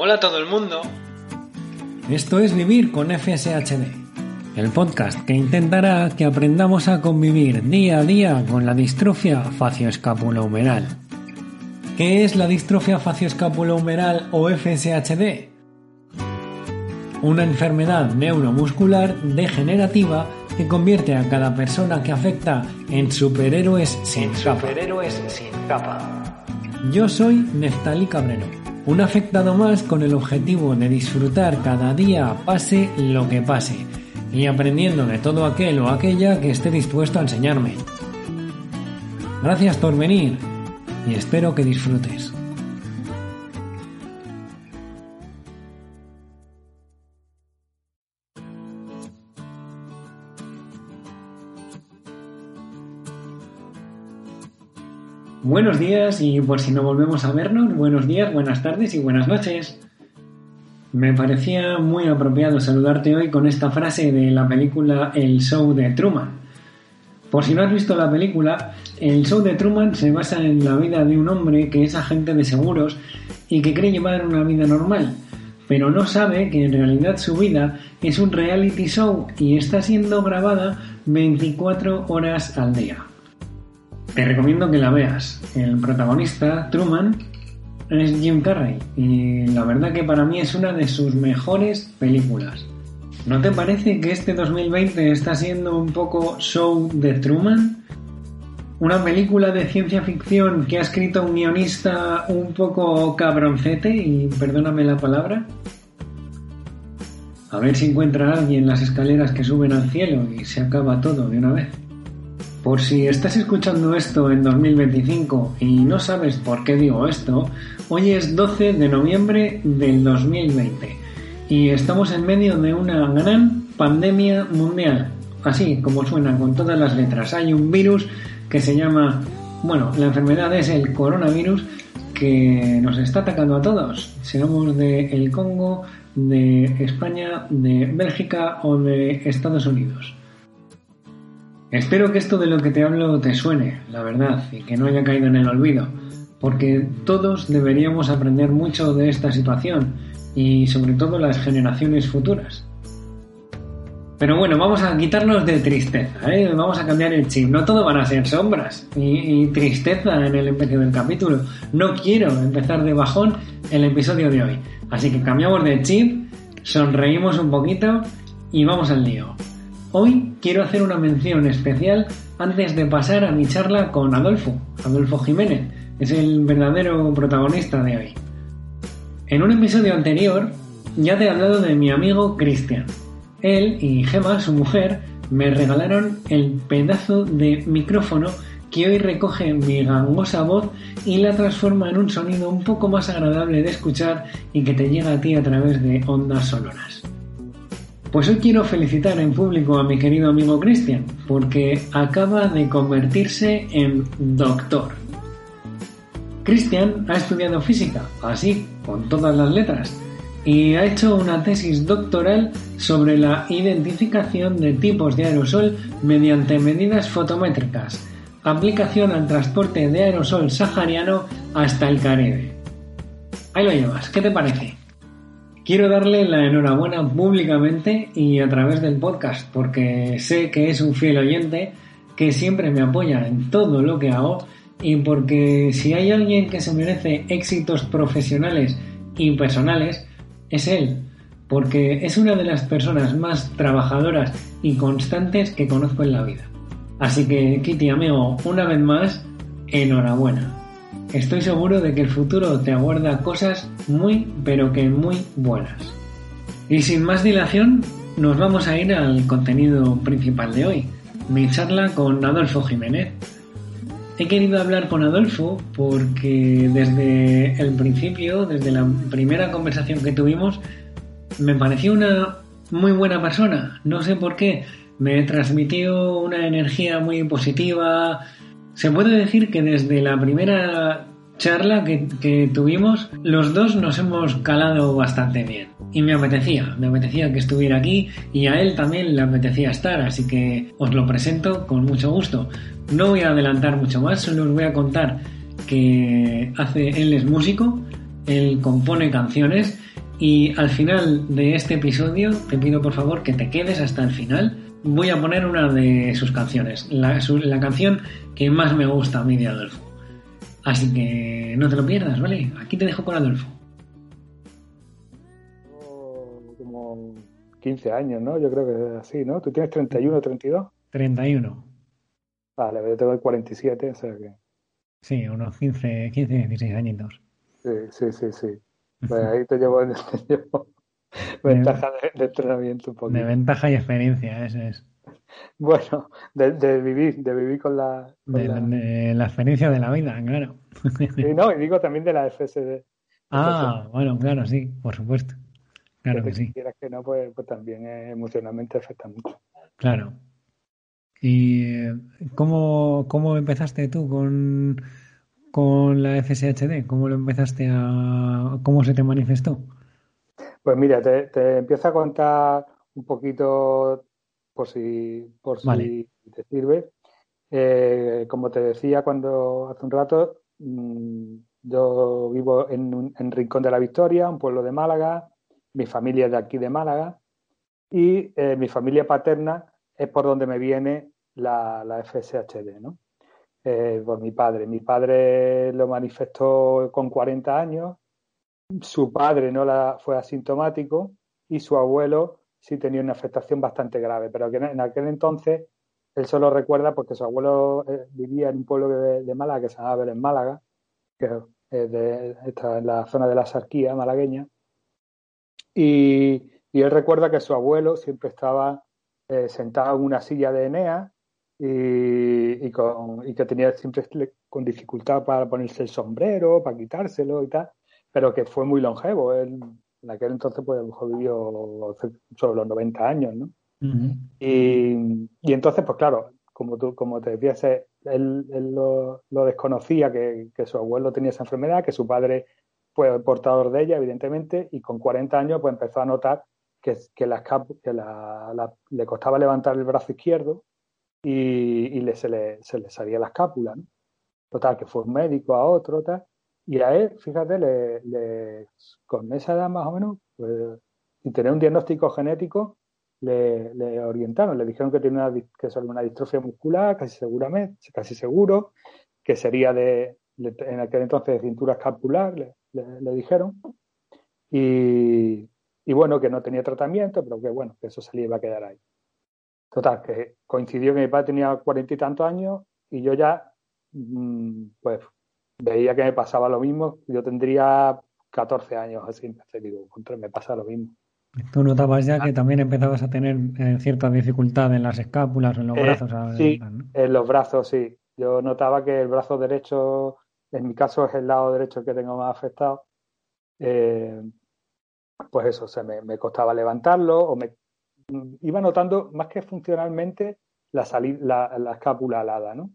Hola a todo el mundo. Esto es Vivir con FSHD, el podcast que intentará que aprendamos a convivir día a día con la distrofia facioescapulohumeral. ¿Qué es la distrofia facioescapulohumeral o FSHD? Una enfermedad neuromuscular degenerativa que convierte a cada persona que afecta en superhéroes sin, superhéroes sin capa. Yo soy Neftali Cabrero un afectado más con el objetivo de disfrutar cada día pase lo que pase y aprendiendo de todo aquel o aquella que esté dispuesto a enseñarme. Gracias por venir y espero que disfrutes. Buenos días y por si no volvemos a vernos, buenos días, buenas tardes y buenas noches. Me parecía muy apropiado saludarte hoy con esta frase de la película El Show de Truman. Por si no has visto la película, El Show de Truman se basa en la vida de un hombre que es agente de seguros y que cree llevar una vida normal, pero no sabe que en realidad su vida es un reality show y está siendo grabada 24 horas al día. Te recomiendo que la veas. El protagonista, Truman, es Jim Carrey y la verdad que para mí es una de sus mejores películas. ¿No te parece que este 2020 está siendo un poco show de Truman? Una película de ciencia ficción que ha escrito un guionista un poco cabroncete, y perdóname la palabra. A ver si encuentra a alguien las escaleras que suben al cielo y se acaba todo de una vez. Por si estás escuchando esto en 2025 y no sabes por qué digo esto, hoy es 12 de noviembre del 2020 y estamos en medio de una gran pandemia mundial. Así como suena con todas las letras. Hay un virus que se llama, bueno, la enfermedad es el coronavirus que nos está atacando a todos. Seamos de el Congo, de España, de Bélgica o de Estados Unidos. Espero que esto de lo que te hablo te suene, la verdad, y que no haya caído en el olvido, porque todos deberíamos aprender mucho de esta situación, y sobre todo las generaciones futuras. Pero bueno, vamos a quitarnos de tristeza, ¿eh? vamos a cambiar el chip. No todo van a ser sombras y, tristeza en el episodio del capítulo. No quiero empezar de bajón el episodio de hoy. Así que cambiamos de chip, sonreímos un poquito y vamos al lío. Hoy quiero hacer una mención especial antes de pasar a mi charla con Adolfo, Adolfo Jiménez, es el verdadero protagonista de hoy. En un episodio anterior ya te he hablado de mi amigo Cristian. Él y Gemma, su mujer, me regalaron el pedazo de micrófono que hoy recoge mi gangosa voz y la transforma en un sonido un poco más agradable de escuchar y que te llega a ti a través de ondas sonoras. Pues hoy quiero felicitar en público a mi querido amigo Cristian, porque acaba de convertirse en doctor. Cristian ha estudiado física, así, con todas las letras, y ha hecho una tesis doctoral sobre la identificación de tipos de aerosol mediante medidas fotométricas, aplicación al transporte de aerosol sahariano hasta el Caribe. Ahí lo llevas, ¿qué te parece? Quiero darle la enhorabuena públicamente y a través del podcast, porque sé que es un fiel oyente que siempre me apoya en todo lo que hago y porque si hay alguien que se merece éxitos profesionales y personales, es él, porque es una de las personas más trabajadoras y constantes que conozco en la vida. Así que, Kitty, amigo, una vez más, enhorabuena. Estoy seguro de que el futuro te aguarda cosas muy, pero que muy buenas. Y sin más dilación, nos vamos a ir al contenido principal de hoy, mi charla con Adolfo Jiménez. He querido hablar con Adolfo porque desde el principio, desde la primera conversación que tuvimos, me pareció una muy buena persona. No sé por qué. Me transmitió una energía muy positiva. Se puede decir que desde la primera charla que, tuvimos, los dos nos hemos calado bastante bien. Y me apetecía, me apetecía que estuviera aquí y a él también le apetecía estar, así que os lo presento con mucho gusto. No voy a adelantar mucho más, solo os voy a contar que hace, él es músico, él compone canciones y al final de este episodio te pido por favor que te quedes hasta el final. Voy a poner una de sus canciones, la, la canción que más me gusta a mí de Adolfo. Así que no te lo pierdas, ¿vale? Aquí te dejo con Adolfo. Como 15 años, ¿no? Yo creo que es así, ¿no? ¿Tú tienes 31 o 32? 31. Vale, yo tengo 47, o sea que... Sí, unos 15, 15 16 añitos. Sí, sí, sí, sí. Pues ahí te llevo, ventaja de, entrenamiento un poco. De ventaja y experiencia, eso es. Bueno, de, vivir, de vivir con la... de, la... experiencia de la vida, claro. Y no, y digo también de la FSD. Ah, bueno, claro, sí, por supuesto. Claro que, sí. quieras que no, pues, pues también emocionalmente afecta mucho. Claro. ¿Y cómo, cómo empezaste tú con, con la FSHD? ¿Cómo lo empezaste a... cómo se te manifestó? Pues mira, te, te empiezo a contar un poquito por si, por si te sirve. Eh, como te decía cuando hace un rato, mm, yo vivo en, en, Rincón de la Victoria, un pueblo de Málaga, mi familia es de aquí de Málaga y eh, mi familia paterna es por donde me viene la, la FSHD, ¿no? Eh, por mi padre. Mi padre lo manifestó con 40 años, su padre no la, fue asintomático y su abuelo sí tenía una afectación bastante grave, pero que en aquel entonces él solo recuerda porque su abuelo eh, vivía en un pueblo de, Málaga que se llama Belén Málaga, que está en la zona de la Sarquía malagueña, y, él recuerda que su abuelo siempre estaba eh, sentado en una silla de Enea y, y que tenía siempre con dificultad para ponerse el sombrero, para quitárselo y tal, pero que fue muy longevo. Él en aquel entonces pues a lo mejor vivió sobre los 90 años, ¿no? y, y, entonces, pues claro, como tú, como te decías, él, él lo, desconocía que, que, su abuelo tenía esa enfermedad, que su padre fue portador de ella, evidentemente, y con 40 años pues empezó a notar que, que, la, que la, le costaba levantar el brazo izquierdo y, y le, se, le, se le salía la escápula, ¿no? Total, que fue un médico a otro, tal, y a él, fíjate, le, con esa edad más o menos, pues, sin tener un diagnóstico genético, le, orientaron, le dijeron que tenía una, que una distrofia muscular, casi seguramente, casi seguro, que sería de, en aquel entonces de cintura escapular, le, dijeron. Y, y, bueno, que no tenía tratamiento, pero que bueno, que eso se le iba a quedar ahí. Total, que coincidió que mi padre tenía cuarenta y tantos años y yo ya, mm, pues veía que me pasaba lo mismo. Yo tendría 14 años así, empecé, digo, contra me pasa lo mismo. ¿Tú notabas ya que también empezabas a tener eh, cierta dificultad en las escápulas o en los eh, brazos? sí, en los brazos, sí. Yo notaba que el brazo derecho, en mi caso es el lado derecho que tengo más afectado. Eh, pues eso, o sea, me, costaba levantarlo o me iba notando más que funcionalmente la, la, la escápula alada, ¿no?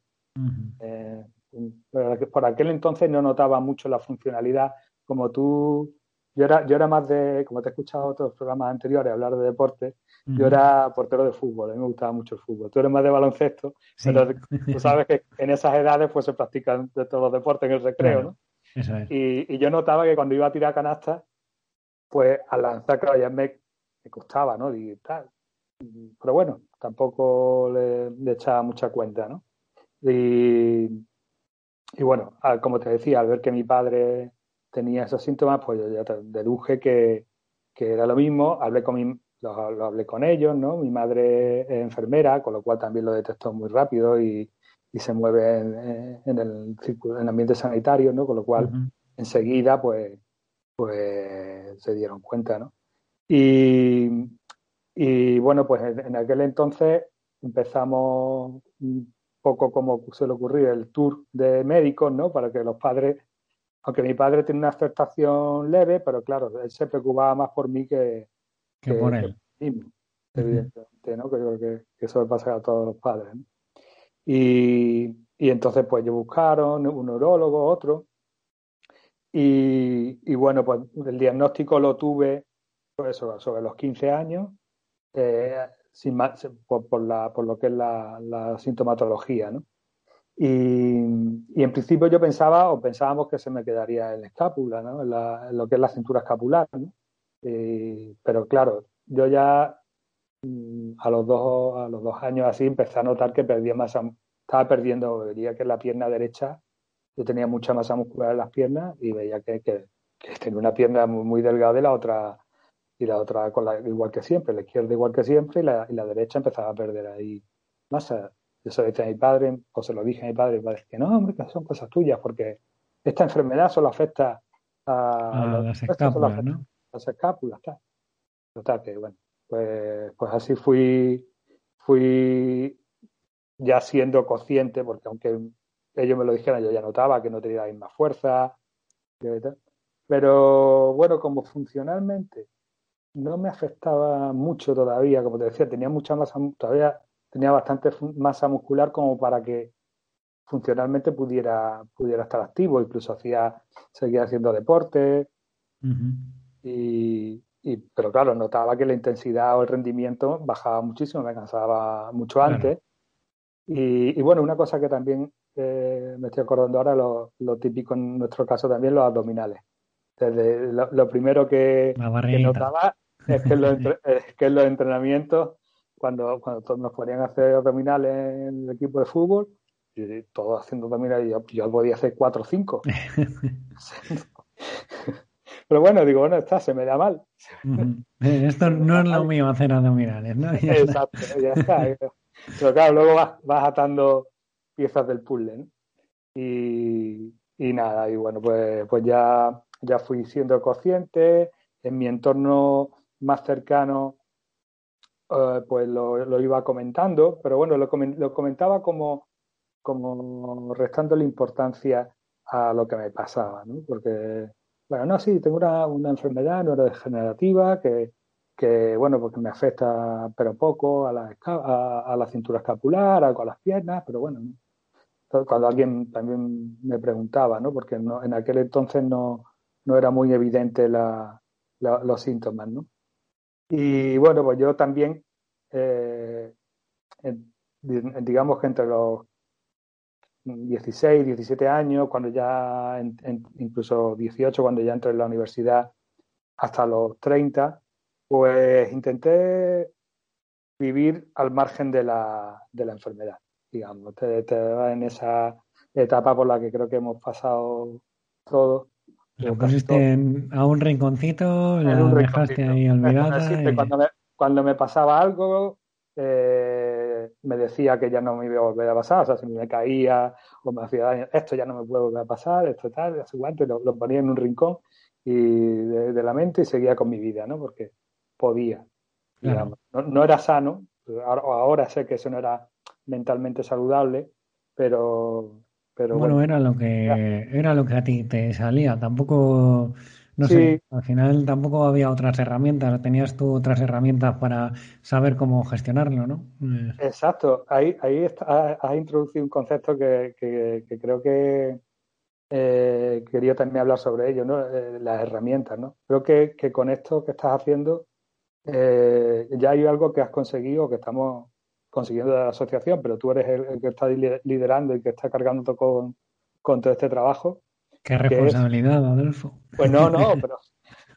Por aquel entonces no notaba mucho la funcionalidad como tú. Yo era, yo era más de, como te he escuchado en otros programas anteriores hablar de deporte, yo era portero de fútbol, a mí me gustaba mucho el fútbol. Tú eres más de baloncesto, pero tú sabes que en esas edades pues se practican de todos los deportes en el recreo, ¿no? y, yo notaba que cuando iba a tirar canasta, pues al lanzar, claro, ya me, costaba, ¿no? Y tal. Pero bueno, tampoco le, le echaba mucha cuenta, ¿no? Y, y bueno, como te decía, al ver que mi padre tenía esos síntomas, pues yo ya deduje que, que era lo mismo. Hablé con mi, lo, hablé con ellos, ¿no? Mi madre es enfermera, con lo cual también lo detectó muy rápido y, y se mueve en, en, el en el ambiente sanitario, ¿no? Con lo cual enseguida, pues, pues se dieron cuenta, ¿no? Y, y bueno, pues en aquel entonces empezamos poco como suele ocurrir el tour de médicos, ¿no? Para que los padres, aunque mi padre tiene una aceptación leve, pero claro, él se preocupaba más por mí que, que, por él. mismo, evidentemente, ¿no? Que creo que, que, eso le pasa a todos los padres. ¿no? Y, y, entonces, pues, ellos buscaron un neurólogo, otro. Y, y, bueno, pues el diagnóstico lo tuve pues, sobre, sobre los 15 años. Eh, sin más, por, por, la, por lo que es la, la sintomatología, ¿no? Y, y, en principio yo pensaba o pensábamos que se me quedaría en la escápula, ¿no? en, la, en lo que es la cintura escapular. ¿no? Y, pero claro, yo ya mm, a los dos a los dos años así empecé a notar que perdía masa, estaba perdiendo, veía que la pierna derecha yo tenía mucha masa muscular en las piernas y veía que, que, que tenía una pierna muy, muy delgada y la otra y la otra con la, igual que siempre, la izquierda igual que siempre y la, y la derecha empezaba a perder ahí masa. Yo se lo dije a mi padre, o se lo dije a mi padre, y mi padre que no, hombre, que son cosas tuyas, porque esta enfermedad solo afecta a, a las escápulas, ¿no? Las escápulas, tal. Total, que bueno, pues, pues así fui, fui ya siendo consciente, porque aunque ellos me lo dijeran, yo ya notaba que no tenía la misma fuerza, pero bueno, como funcionalmente no me afectaba mucho todavía, como te decía, tenía mucha masa, todavía tenía bastante masa muscular como para que funcionalmente pudiera, pudiera estar activo, incluso hacía, seguía haciendo deporte, uh -huh. y, y, pero claro, notaba que la intensidad o el rendimiento bajaba muchísimo, me cansaba mucho antes. Y, y, bueno, una cosa que también eh, me estoy acordando ahora, lo, lo, típico en nuestro caso también, los abdominales. Desde lo, lo primero que, que, notaba es que, en los, es que en los entrenamientos, cuando, cuando todos nos ponían a hacer abdominales en el equipo de fútbol, y todos haciendo abdominales, yo, yo podía hacer cuatro o cinco. Pero bueno, digo, bueno, está, se me da mal. -huh. Esto no es lo mío hacer abdominales, ¿no? Ya Exacto, ya está. Pero claro, luego vas, vas atando piezas del puzzle, ¿no? Y, y, nada, y bueno, pues, pues ya, ya fui siendo consciente, en mi entorno más cercano uh, pues lo, iba comentando, pero bueno, lo, lo comentaba como, como restando la importancia a lo que me pasaba, ¿no? Porque, bueno, no, sí, tengo una, una enfermedad neurodegenerativa que, que, bueno, porque me afecta pero poco a la, a, a la cintura escapular, a, a las piernas, pero bueno, ¿no? cuando alguien también me preguntaba, ¿no? Porque no, en aquel entonces no, no era muy evidente los síntomas, ¿no? Y bueno, pues yo también, eh, digamos que entre los 16, 17 años, cuando ya, incluso 18, cuando ya entré en la universidad, hasta los 30, pues intenté vivir al margen de la, de la enfermedad, digamos. Te, te en esa etapa por la que creo que hemos pasado todos. La pusiste en, a un rinconcito, la un dejaste rinconcito. ahí olvidada. Y... Cuando, me, cuando me pasaba algo, eh, me decía que ya no me iba a volver a pasar, o sea, si me caía o me hacía daño, esto ya no me puede volver a pasar, esto tal, hace guante, lo, lo, ponía en un rincón y de, de, la mente y seguía con mi vida, ¿no? Porque podía. Claro. No, no, era sano, ahora, ahora sé que eso no era mentalmente saludable, pero pero bueno, bueno, era lo que era lo que a ti te salía. Tampoco, no sí. sé, al final tampoco había otras herramientas. Tenías tú otras herramientas para saber cómo gestionarlo, ¿no? Exacto. Ahí, ahí está, has introducido un concepto que, que, que creo que eh, quería también hablar sobre ello, ¿no? Eh, las herramientas, ¿no? Creo que, que, con esto que estás haciendo eh, ya hay algo que has conseguido, que estamos consiguiendo de la asociación, pero tú eres el, el, que está liderando y que está cargando con, con todo este trabajo. Qué responsabilidad, es, Adolfo. Pues no, no, pero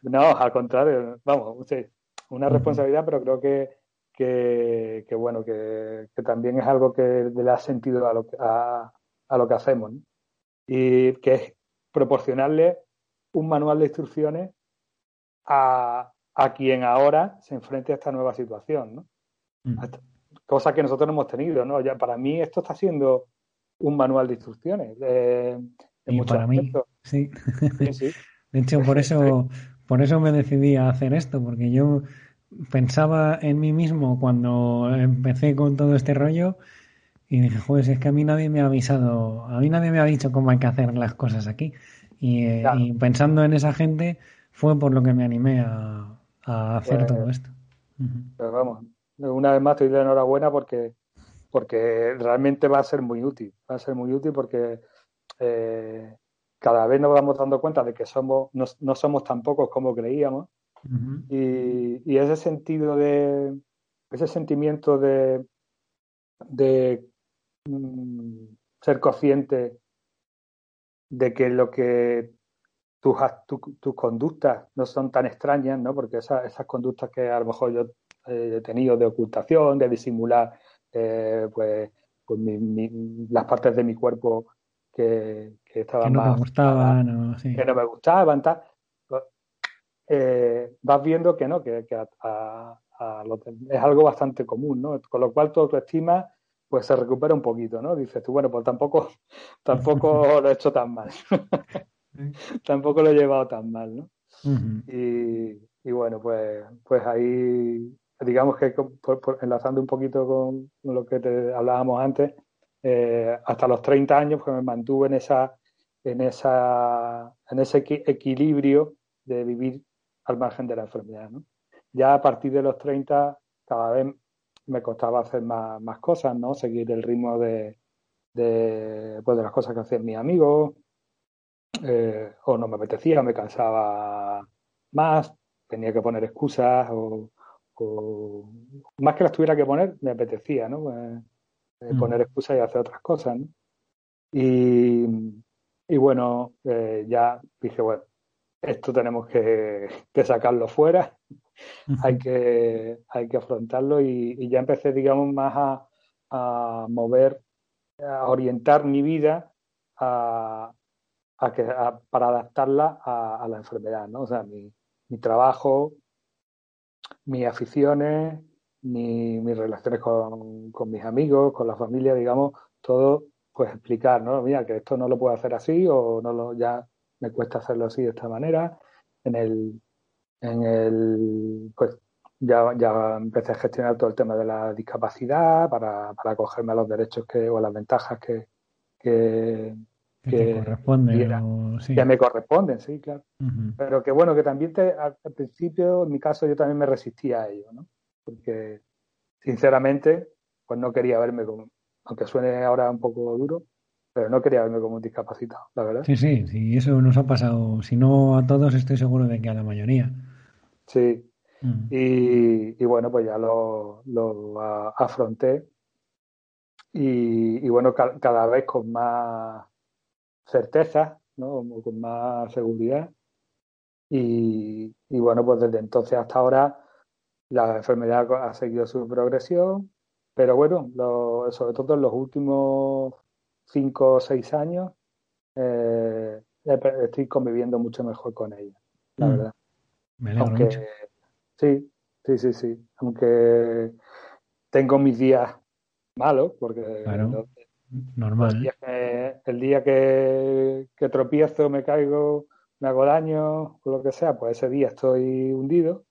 no, al contrario, vamos, sí, una responsabilidad, pero creo que, que, que bueno, que, que, también es algo que le da sentido a lo, a, a lo que hacemos, ¿no? Y que es proporcionarle un manual de instrucciones a, a quien ahora se enfrente a esta nueva situación, ¿no? Mm cosa que nosotros no hemos tenido, ¿no? Ya para mí esto está siendo un manual de instrucciones. Eh, y para mí, sí. sí, sí. De hecho, por eso, por eso me decidí a hacer esto, porque yo pensaba en mí mismo cuando empecé con todo este rollo Y dije, joder, es que a mí nadie me ha avisado, a mí nadie me ha dicho cómo hay que hacer las cosas aquí. Y, eh, y pensando en esa gente fue por lo que me animé a, a hacer Pues- todo esto. Pero vamos, una vez más estoy de enhorabuena porque, porque realmente va a ser muy útil. Va a ser muy útil porque eh, cada vez nos vamos dando cuenta de que somos, no, no somos tan pocos como creíamos. Y, y ese sentido de, ese sentimiento de, de mm, ser consciente de que lo que tus, tu- tus conductas no son tan extrañas, ¿no? Porque esas, esas conductas que a lo mejor yo eh, he tenido de ocultación, de disimular, eh, pues, pues mi- mi- las partes de mi cuerpo que, que Que estaban no te más gustaban, sí. que no me gustaban, tal, pues, eh, vas viendo que no, que, que a- a- a lo- es algo bastante común, ¿no? Con lo cual tu autoestima pues se recupera un poquito, ¿no? Dices tú, bueno, pues tampoco, tampoco lo he hecho tan mal, tampoco lo he llevado tan mal, ¿no? Y, y bueno, pues, pues ahí, digamos que enlazando un poquito con lo que te hablábamos antes, eh, hasta los 30 años pues me mantuve en esa, en esa, en ese equi- equilibrio de vivir al margen de la enfermedad, ¿no? Ya a partir de los 30 cada vez me costaba hacer más, cosas, ¿no? Seguir el ritmo de, de, pues de las cosas que hacían mis amigos, eh, o no me apetecía, me cansaba más, tenía que poner excusas o, más que las tuviera que poner, me apetecía, ¿no? Eh, eh, Mm. poner excusas y hacer otras cosas, ¿no? Y, y bueno, eh, ya dije, bueno, esto tenemos que, que sacarlo fuera, hay que, hay que afrontarlo y, y ya empecé, digamos, más a, a mover, a orientar mi vida a, a que, para adaptarla a, a la enfermedad, ¿no? O sea, mi, mi trabajo, mis aficiones, mi- mis relaciones con, con mis amigos, con la familia, digamos, todo, pues explicar, ¿no? Mira, que esto no lo puedo hacer así o no lo, ya me cuesta hacerlo así de esta manera. En el, en el, pues ya, ya empecé a gestionar todo el tema de la discapacidad para, para acogerme a los derechos que, o a las ventajas que, que, Que te que corresponde, diera. o sí. que me corresponden, sí, claro. Pero que bueno, que también te, al, al principio, en mi caso, yo también me resistía a ello, ¿no? Porque, sinceramente, pues no quería verme como, aunque suene ahora un poco duro, pero no quería verme como un discapacitado, la verdad. Sí, sí, sí, eso nos ha pasado. Si no a todos, estoy seguro de que a la mayoría. Sí. Mm. Y, y bueno, pues ya lo, lo a- afronté. Y, y bueno, ca- cada vez con más certeza, ¿no? Como Con más seguridad. Y, y bueno, pues desde entonces hasta ahora la enfermedad ha seguido su progresión, pero bueno, lo- sobre todo en los últimos cinco o seis años eh, estoy conviviendo mucho mejor con ella, la Mm. verdad. Me Aunque mucho. sí, sí, sí, sí. Aunque tengo mis días malos, porque Claro. los- Normal. que, el día que, que tropiezo, me caigo, me hago daño, o lo que sea, pues ese día estoy hundido.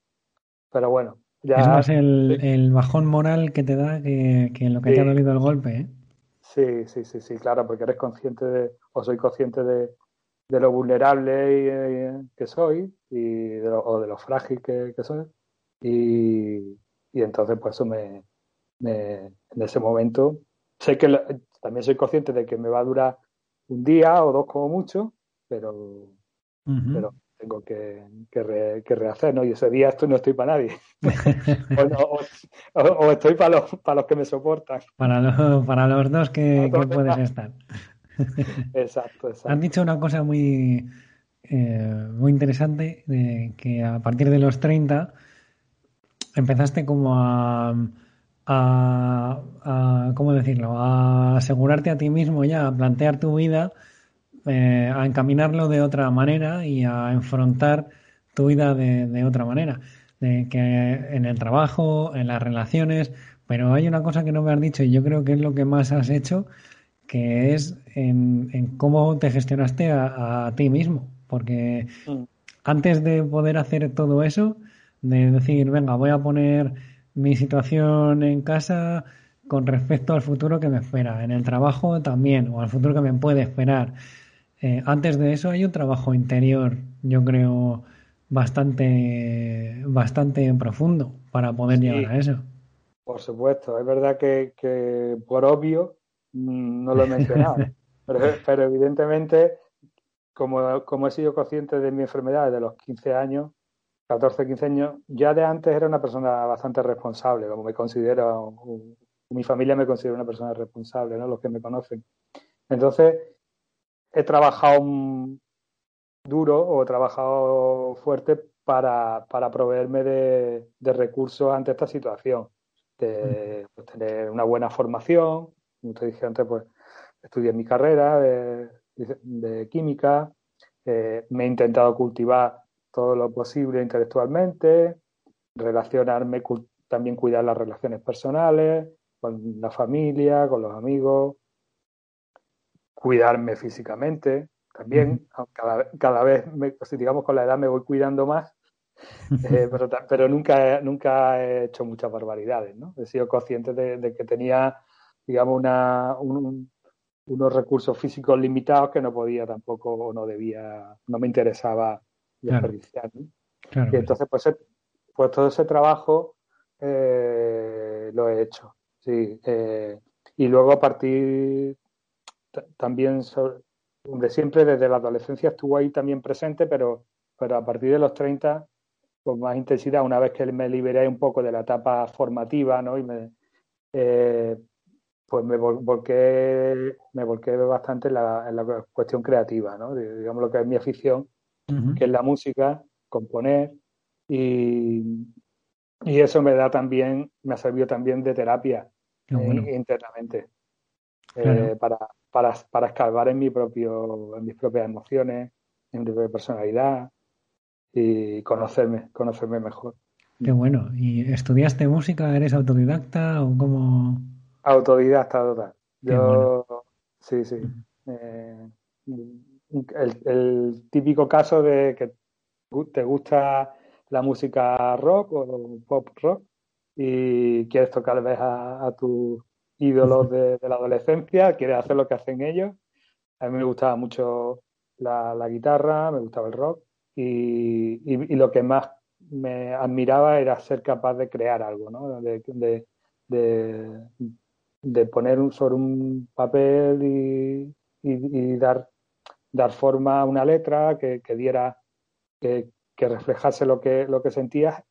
Pero bueno, ya Es más el, el bajón moral que te da que, que lo que te ha Sí. dolido el golpe, ¿eh? sí, sí, sí, sí, claro, porque eres consciente de, o soy consciente de, de lo vulnerable y, eh, que soy y de lo, o de lo frágil que, que soy. Y, y entonces, pues eso me, me- en ese momento, sé que lo- también soy consciente de que me va a durar un día o dos como mucho, pero, pero tengo que, que, re- que rehacer, ¿no? Y ese día esto no estoy para nadie. o, no- o- estoy para los, para los que me soportan. Para, lo- para los dos que, puedes estar. Exacto, Has exacto. dicho una cosa muy, eh, muy interesante, de que a partir de los 30 empezaste como a, a, a- ¿cómo decirlo? A asegurarte a ti mismo ya, a plantear tu vida, eh, a encaminarlo de otra manera y a enfrentar tu vida de, de otra manera. De que en el trabajo, en las relaciones, pero hay una cosa que no me has dicho y yo creo que es lo que más has hecho, que es en, en cómo te gestionaste a, a ti mismo. Porque Mm. antes de poder hacer todo eso, de decir, venga, voy a poner mi situación en casa, con respecto al futuro que me espera. En el trabajo también, o al futuro que me puede esperar. Eh, antes de eso hay un trabajo interior, yo creo, bastante, bastante profundo para poder llegar a eso. Por supuesto, es verdad que, que por obvio mm, no lo he mencionado, pero, pero, evidentemente, como, como he sido consciente de mi enfermedad desde los 15 años, 14, 15 años, ya de antes era una persona bastante responsable, como me considero, mi familia me considera una persona responsable, ¿no? Los que me conocen. Entonces, he trabajado duro o he trabajado fuerte para, para proveerme de, recursos ante esta situación, de pues, tener una buena formación, como te dije antes, pues estudié mi carrera de, de química, eh, me he intentado cultivar todo lo posible intelectualmente, relacionarme, también cuidar las relaciones personales, con la familia, con los amigos, cuidarme físicamente también, cada, cada, vez, me, digamos, con la edad me voy cuidando más, eh, pero, pero, nunca, nunca he hecho muchas barbaridades, ¿no? He sido consciente de, que tenía, digamos, una, unos recursos físicos limitados que no podía tampoco o no debía, no me interesaba desperdiciar. y entonces, pues, pues todo ese trabajo eh, lo he hecho, sí. Eh, y luego a partir también, siempre desde la adolescencia estuvo ahí también presente, pero, pero a partir de los 30, con más intensidad, una vez que me liberé un poco de la etapa formativa, ¿no? Y me, eh, pues me volqué, me volqué bastante en la, en la cuestión creativa, ¿no? Digamos lo que es mi afición, que es la música, componer, y, y, eso me da también, me ha servido también de terapia eh, internamente, eh, para, para, para escarbar en mi propio, en mis propias emociones, en mi propia personalidad y conocerme, conocerme mejor. Qué bueno. ¿Y estudiaste música? ¿Eres autodidacta o cómo? Autodidacta total. Yo, sí, sí el, típico caso de que te gusta la música rock o pop rock y quieres tocar vez a, tus ídolos de, la adolescencia, quieres hacer lo que hacen ellos. A mí me gustaba mucho la, guitarra, me gustaba el rock y, lo que más me admiraba era ser capaz de crear algo, ¿no? de, de, poner un, sobre un papel y, y, dar dar forma a una letra que, diera, que, reflejase lo que, lo que sentías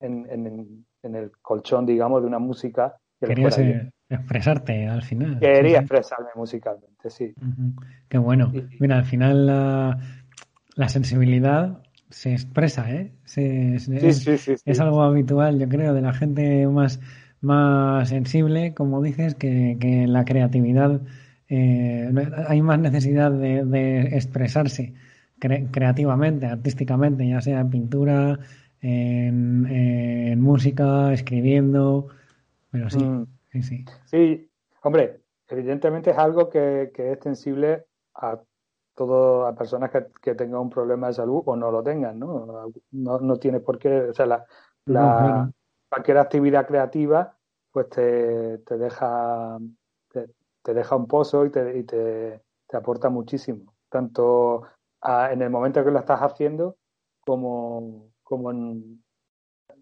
en, el colchón, digamos, de una música. Que Querías eh, expresarte al final. Quería expresarme musicalmente, sí. Qué bueno. Mira, al final la, sensibilidad se expresa, ¿eh? es, algo habitual, yo creo, de la gente más, más sensible, como dices, que, que la creatividad eh, hay más necesidad de, expresarse creativamente, artísticamente, ya sea en pintura, en, música, escribiendo, pero sí, mm. sí, sí. Sí, hombre, evidentemente es algo que, es extensible a todo a personas que, tengan un problema de salud o no lo tengan, ¿no? No, no tiene por qué, o sea, la, la cualquier actividad creativa pues te, te deja te deja un pozo y te, y te, aporta muchísimo, tanto en el momento que lo estás haciendo como, como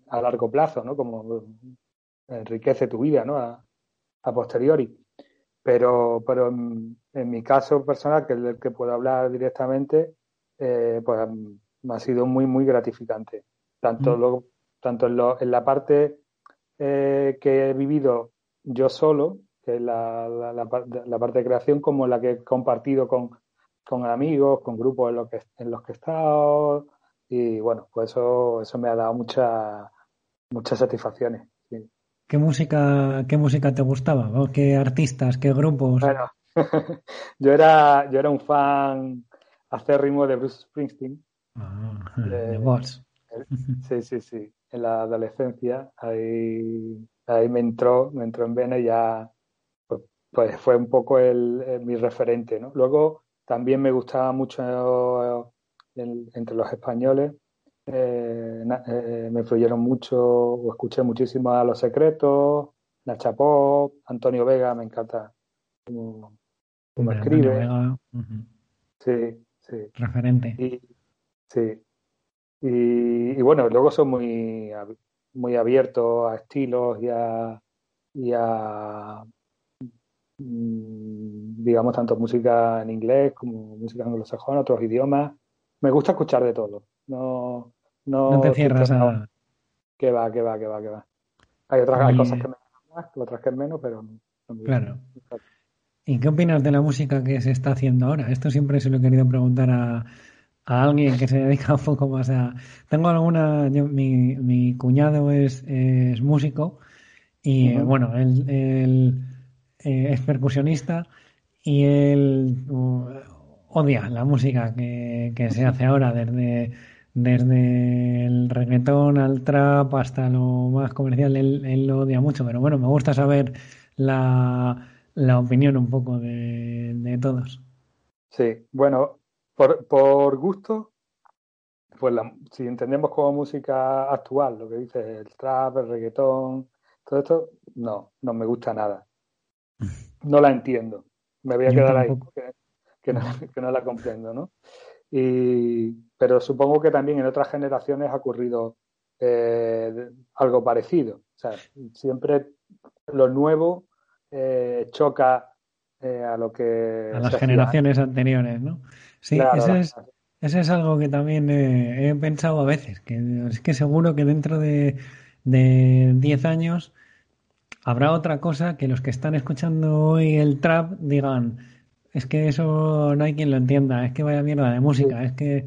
a largo plazo, ¿no? Como enriquece tu vida, ¿no? A, posteriori. Pero, pero en, mi caso personal, que es el que puedo hablar directamente, eh, pues me ha sido muy, muy gratificante. Tanto, mm. luego, tanto en, lo, en la parte eh, que he vivido yo solo, la, la, parte de creación, como la que he compartido con, amigos, con grupos en los que, en los que he estado. Y bueno, pues eso, eso me ha dado mucha, muchas satisfacciones. ¿Qué música, qué música te gustaba? ¿Qué artistas, qué grupos? Bueno, yo era, yo era un fan acérrimo de Bruce Springsteen. Ah, de, de Sí, sí, sí. En la adolescencia ahí, ahí me entró, me entró en vena y ya pues fue un poco el, mi referente. ¿no? Luego también me gustaba mucho entre los españoles, eh, eh, me influyeron mucho o escuché muchísimo a Los Secretos, Nacha Pop, Antonio Vega, me encanta como, escribe. Sí, sí. Referente. Y, sí. Y, bueno, luego son muy, muy abiertos a estilos y a, y a digamos, tanto música en inglés como música anglosajona, otros idiomas. Me gusta escuchar de todo. No, no, te cierras a... Que va, que va, que va, que va. Hay otras hay cosas que me más, otras que menos, pero no, Claro. ¿Y qué opinas de la música que se está haciendo ahora? Esto siempre se lo he querido preguntar a, a alguien que se dedica un poco más a... Tengo alguna... mi, mi, cuñado es, es músico y, bueno, él, él eh, es percusionista y él uh, odia la música que, que se hace ahora desde desde el reggaetón al trap hasta lo más comercial, él, lo odia mucho, pero bueno, me gusta saber la, opinión un poco de, todos. Sí, bueno, por, por gusto, pues si entendemos como música actual, lo que dice el trap, el reggaetón, todo esto, no, no me gusta nada. No la entiendo. Me voy a quedar ahí, que, no, que no la comprendo, ¿no? Y, pero supongo que también en otras generaciones ha ocurrido eh, algo parecido. O sea, siempre lo nuevo eh, choca eh, a lo que... A las generaciones anteriores, ¿no? Sí, eso, es, es algo que también he pensado a veces, que es que seguro que dentro de 10 años habrá otra cosa que los que están escuchando hoy el trap digan, es que eso no hay quien lo entienda, es que vaya mierda de música, es que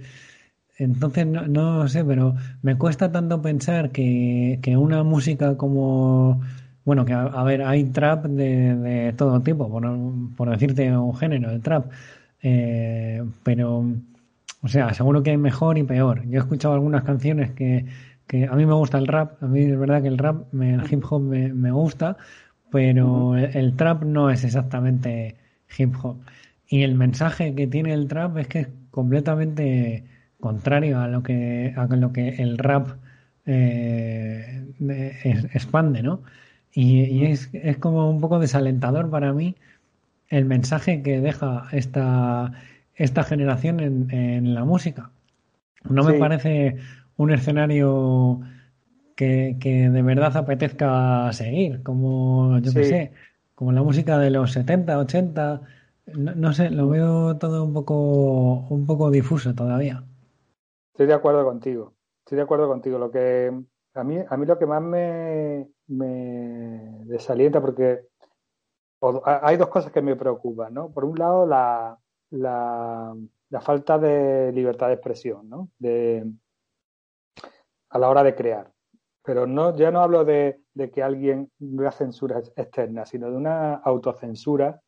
entonces no, no sé, pero me cuesta tanto pensar que, que una música como bueno, que a, ver, hay trap de, de todo tipo, por, por, decirte un género, el trap, eh, pero, o sea, seguro que hay mejor y peor. Yo he escuchado algunas canciones que, que a mí me gusta el rap, a mí es verdad que el rap, el hip hop me, me gusta, pero el, trap no es exactamente hip hop. Y el mensaje que tiene el trap es que es completamente contrario a lo que, a lo que el rap eh, expande, ¿no? Y, es, es, como un poco desalentador para mí el mensaje que deja esta, esta generación en, en la música. No me parece un escenario que, que, de verdad apetezca seguir, como yo qué sé, como la música de los 70, 80, no, sé, lo veo todo un poco, un poco difuso todavía. Estoy de acuerdo contigo. Estoy de acuerdo contigo. Lo que a mí, a mí lo que más me, me desalienta, porque hay dos cosas que me preocupan, ¿no? Por un lado, la, la, la falta de libertad de expresión, ¿no? De, a la hora de crear. Pero no, ya no hablo de, de que alguien vea censura externa, sino de una autocensura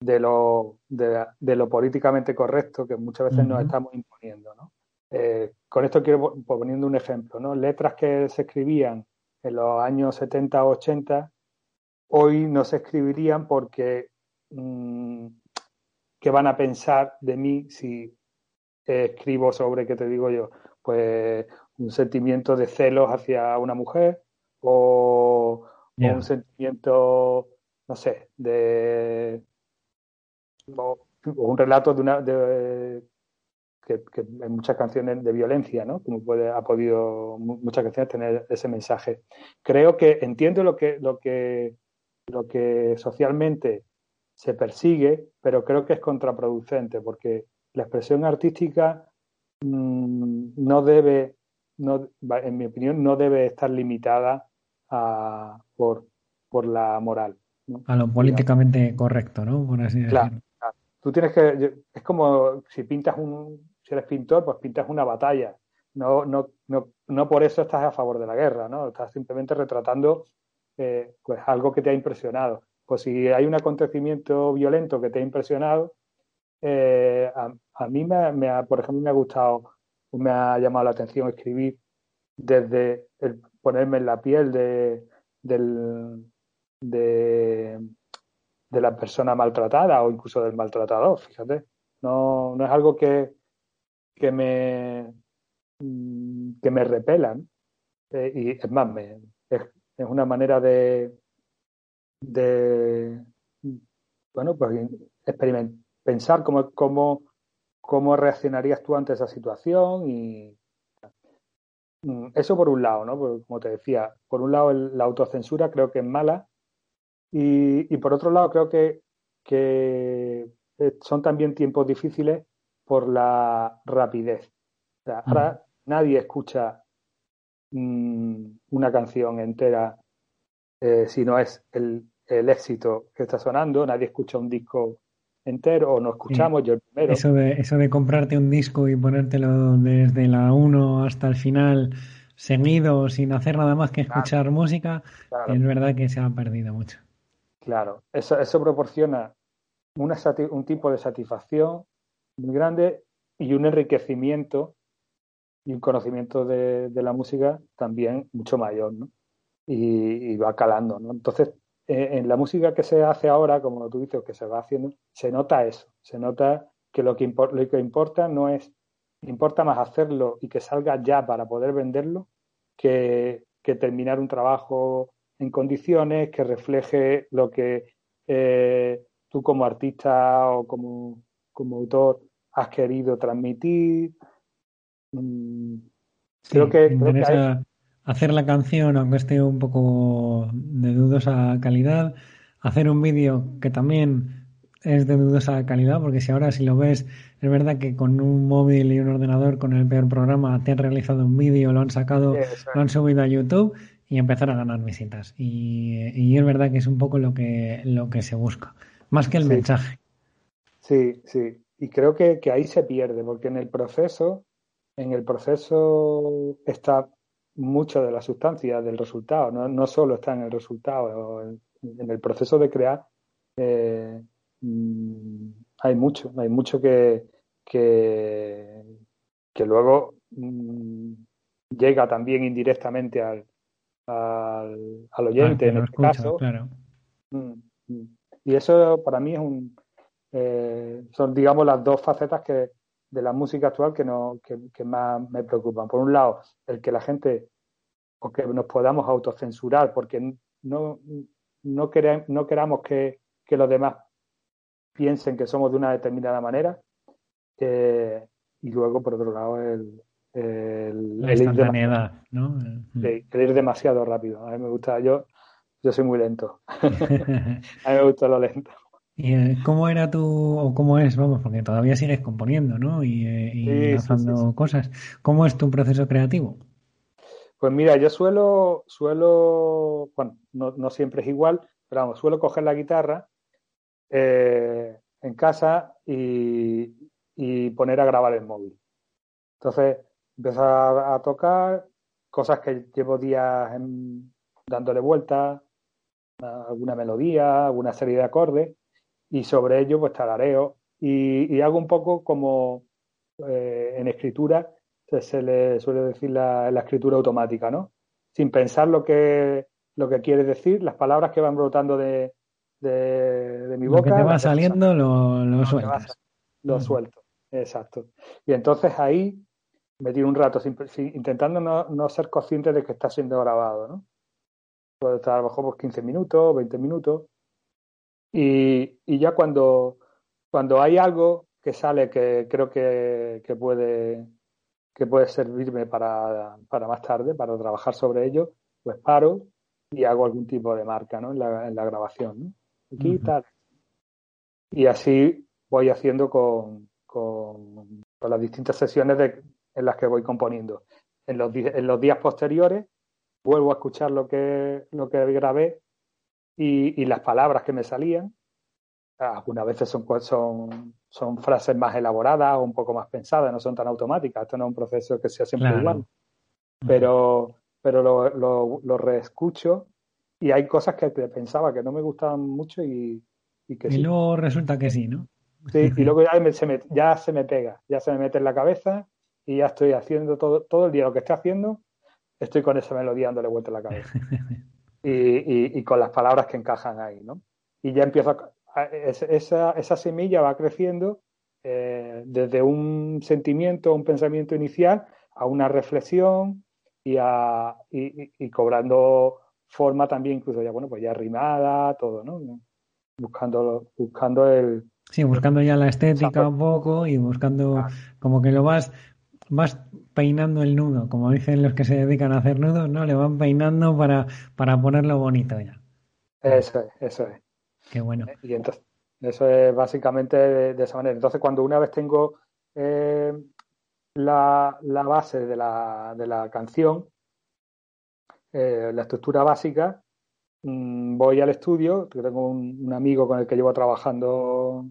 de lo, de, lo políticamente correcto que muchas veces nos estamos imponiendo. ¿no? Eh, con esto quiero poniendo un ejemplo, ¿no? Letras que se escribían en los años 70 o 80, hoy no se escribirían porque mm, ¿qué van a pensar de mí si escribo sobre, ¿qué te digo yo? Pues un sentimiento de celos hacia una mujer o un sentimiento, no sé, de o, un relato de una de, que, que, en muchas canciones de violencia, ¿no? Como puede, ha podido muchas canciones tener ese mensaje. Creo que entiendo lo que, lo que, lo que socialmente se persigue, pero creo que es contraproducente porque la expresión artística mmm, no debe, no, en mi opinión, no debe estar limitada a, por, por la moral. ¿no? A lo políticamente correcto, ¿no? Por así claro, tú tienes que, es como si pintas un, si eres pintor, pues pintas una batalla. No, no, no, no por eso estás a favor de la guerra, ¿no? Estás simplemente retratando eh, pues algo que te ha impresionado. Pues si hay un acontecimiento violento que te ha impresionado, eh, a, mí me, me ha, por ejemplo, me ha gustado, me ha llamado la atención escribir desde el ponerme en la piel de, de, la persona maltratada o incluso del maltratador, fíjate. No, no es algo que, que me que me repelan. Eh, y es más, me, es, una manera de, de bueno, pues pensar cómo, cómo, cómo reaccionarías tú ante esa situación y mm, eso por un lado, ¿no? como te decía, por un lado la autocensura creo que es mala y, y por otro lado creo que, que eh, son también tiempos difíciles por la rapidez. ahora nadie escucha mm, una canción entera eh, si no es el, el, éxito que está sonando, nadie escucha un disco entero o no escuchamos, yo el primero. Eso de, eso de comprarte un disco y ponértelo desde la 1 hasta el final seguido sin hacer nada más que escuchar música, es verdad que se ha perdido mucho. Claro, eso, eso proporciona una, un tipo de satisfacción muy grande y un enriquecimiento y un conocimiento de, de la música también mucho mayor, ¿no? Y, va calando, ¿no? Entonces, eh, en la música que se hace ahora, como tú dices, que se va haciendo, se nota eso, se nota que lo que, lo que importa no es, importa más hacerlo y que salga ya para poder venderlo que, que terminar un trabajo en condiciones que refleje lo que eh, tú como artista o como, como autor has querido transmitir. Mm, creo que, hacer la canción, aunque esté un poco de dudosa calidad, hacer un vídeo que también es de dudosa calidad, porque si ahora si lo ves, es verdad que con un móvil y un ordenador con el peor programa te han realizado un vídeo, lo han sacado, lo han subido a YouTube y empezar a ganar visitas. Y, y, es verdad que es un poco lo que, lo que se busca, más que el mensaje. Sí, sí. Y creo que, que ahí se pierde, porque en el proceso, en el proceso está mucho de la sustancia del resultado, no, no solo está en el resultado, en, el proceso de crear eh, mm, hay mucho, hay mucho que, que, que luego mm, llega también indirectamente al, al, al oyente, en este caso. Claro. Mm, y eso para mí es un, eh, son digamos las dos facetas que de la música actual que, no, que, más me preocupan. Por un lado, el que la gente o que nos podamos autocensurar porque no, no, no queramos que, que, los demás piensen que somos de una determinada manera. Eh, y luego, por otro lado, el, el, la ir demasiado, ¿no? el ir demasiado rápido. A mí me gusta, yo, yo soy muy lento. a mí me gusta lo lento. ¿Y eh, cómo era tu, o cómo es, vamos, porque todavía sigues componiendo, ¿no? Y, eh, y lanzando cosas. ¿Cómo es tu proceso creativo? Pues mira, yo suelo, suelo, bueno, no, no siempre es igual, pero vamos, suelo coger la guitarra eh, en casa y, y, poner a grabar el móvil. Entonces, empiezo a, tocar cosas que llevo días dándole vueltas, alguna melodía, alguna serie de acordes, y sobre ello pues tarareo y, y hago un poco como eh, en escritura se le suele decir la, la, escritura automática, ¿no? Sin pensar lo que, lo que quiere decir, las palabras que van brotando de, de, de mi boca. Lo que te va saliendo lo, lo sueltas. lo suelto, exacto. Y entonces ahí me tiro un rato intentando no, no, ser consciente de que está siendo grabado, ¿no? Puede estar a lo mejor por 15 minutos, 20 minutos, y, y ya cuando, cuando hay algo que sale que creo que, que, puede, que puede servirme para, para más tarde, para trabajar sobre ello, pues paro y hago algún tipo de marca ¿no? en, la, en la grabación. ¿no? Aquí tal. Y así voy haciendo con, con, con las distintas sesiones de, en las que voy componiendo. En los, en los días posteriores vuelvo a escuchar lo que, lo que grabé y, y las palabras que me salían. Algunas veces son, son, son frases más elaboradas o un poco más pensadas, no son tan automáticas. Esto no es un proceso que sea siempre claro. igual. Pero, pero lo, lo, lo, reescucho y hay cosas que pensaba que no me gustaban mucho y, y que y sí. luego resulta que sí, ¿no? Sí, y luego ya, me, se me, ya se me pega, ya se me mete en la cabeza y ya estoy haciendo todo, todo el día lo que estoy haciendo, estoy con esa melodía dándole vuelta en la cabeza. y, y, y, con las palabras que encajan ahí, ¿no? Y ya empiezo a, esa, esa semilla va creciendo eh, desde un sentimiento, un pensamiento inicial, a una reflexión y, a, y, y cobrando forma también incluso ya, bueno, pues ya rimada, todo, ¿no? Buscando, buscando el... Sí, buscando ya la estética un poco y buscando como que lo vas, vas peinando el nudo, como dicen los que se dedican a hacer nudos, ¿no? Le van peinando para, para ponerlo bonito ya. Eso es, eso es. Qué bueno. Y entonces, eso es básicamente de, esa manera. Entonces, cuando una vez tengo eh, la, la, base de la, de la canción, eh, la estructura básica, mmm, voy al estudio, tengo un, un, amigo con el que llevo trabajando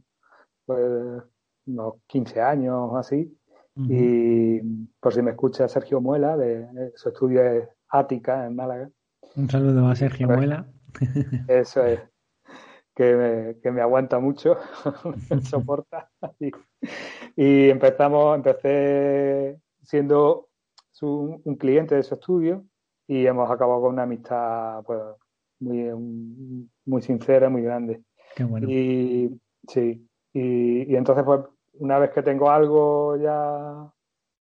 pues, unos 15 años o así, uh -huh. y por si me escucha Sergio Muela, de, de su estudio es Ática en Málaga. Un saludo a Sergio Pues, Muela. Eso es que me, que me aguanta mucho, me soporta. Y, y, empezamos, empecé siendo su, un cliente de su estudio y hemos acabado con una amistad pues, muy, muy sincera, muy grande. Qué bueno. Y sí, y, y entonces pues una vez que tengo algo ya,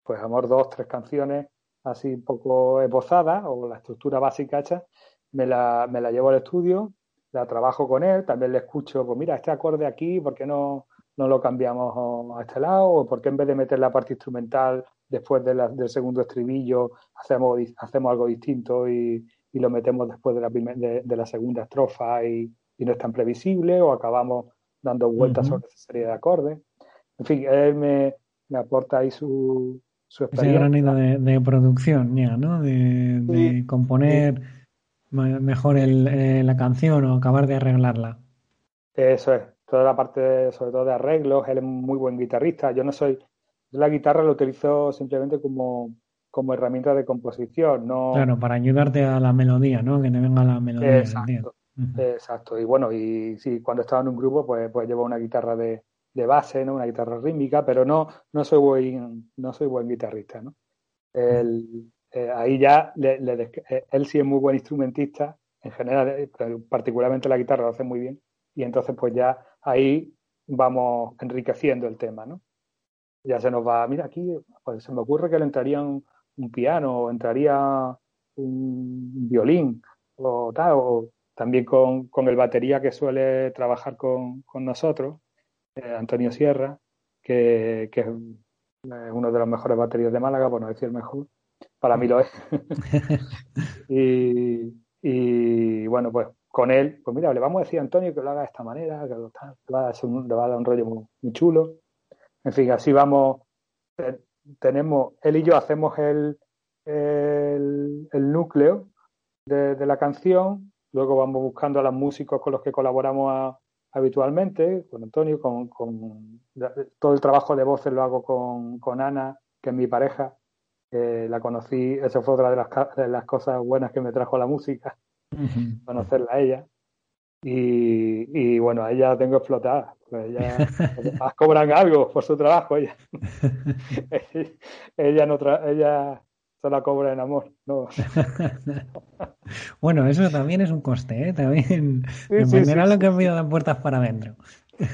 pues amor, dos, tres canciones así un poco esbozadas o la estructura básica hecha, me la, me la llevo al estudio la trabajo con él, también le escucho, pues mira, este acorde aquí, ¿por qué no, no lo cambiamos a este lado? ¿O por qué en vez de meter la parte instrumental después de la, del segundo estribillo hacemos, hacemos algo distinto y, y lo metemos después de la, primer, de, de la segunda estrofa y, y, no es tan previsible? ¿O acabamos dando vueltas uh -huh. sobre esa serie de acordes? En fin, él me, me aporta ahí su, su experiencia. Ese gran de, de producción, ya, ¿no? De, de sí, componer... Sí mejor el, eh, la canción o acabar de arreglarla. Eso es, toda la parte sobre todo de arreglos, él es muy buen guitarrista, yo no soy, yo la guitarra lo utilizo simplemente como, como herramienta de composición, no... Claro, para ayudarte a la melodía, ¿no? Que te venga la melodía. Exacto, uh -huh. exacto. y bueno, y sí, cuando estaba en un grupo pues, pues llevo una guitarra de, de base, ¿no? Una guitarra rítmica, pero no, no soy buen, no soy buen guitarrista, ¿no? El, eh, ahí ya le, eh, él sí es muy buen instrumentista en general, eh, particularmente la guitarra lo hace muy bien y entonces pues ya ahí vamos enriqueciendo el tema, ¿no? Ya se nos va, mira aquí, pues se me ocurre que le entraría un, un piano o entraría un violín o tal, o también con, con el batería que suele trabajar con, con nosotros, eh, Antonio Sierra, que, que es uno de los mejores baterías de Málaga, por no decir mejor para mí lo es. y, y, bueno, pues con él, pues mira, le vamos a decir a Antonio que lo haga de esta manera, que lo, le, va a dar un, le va a dar un rollo muy, muy, chulo. En fin, así vamos, tenemos, él y yo hacemos el, el, el núcleo de, de, la canción, luego vamos buscando a los músicos con los que colaboramos a, habitualmente, con Antonio, con, con, todo el trabajo de voces lo hago con, con Ana, que es mi pareja, eh, la conocí, eso fue otra de las, de las, cosas buenas que me trajo la música, uh -huh. conocerla a ella. Y, y, bueno, a ella la tengo explotada. Pues ella, además cobran algo por su trabajo. Ella, ella, no tra ella solo cobra en amor. No. bueno, eso también es un coste, ¿eh? También sí, sí, lo que pido las puertas para adentro.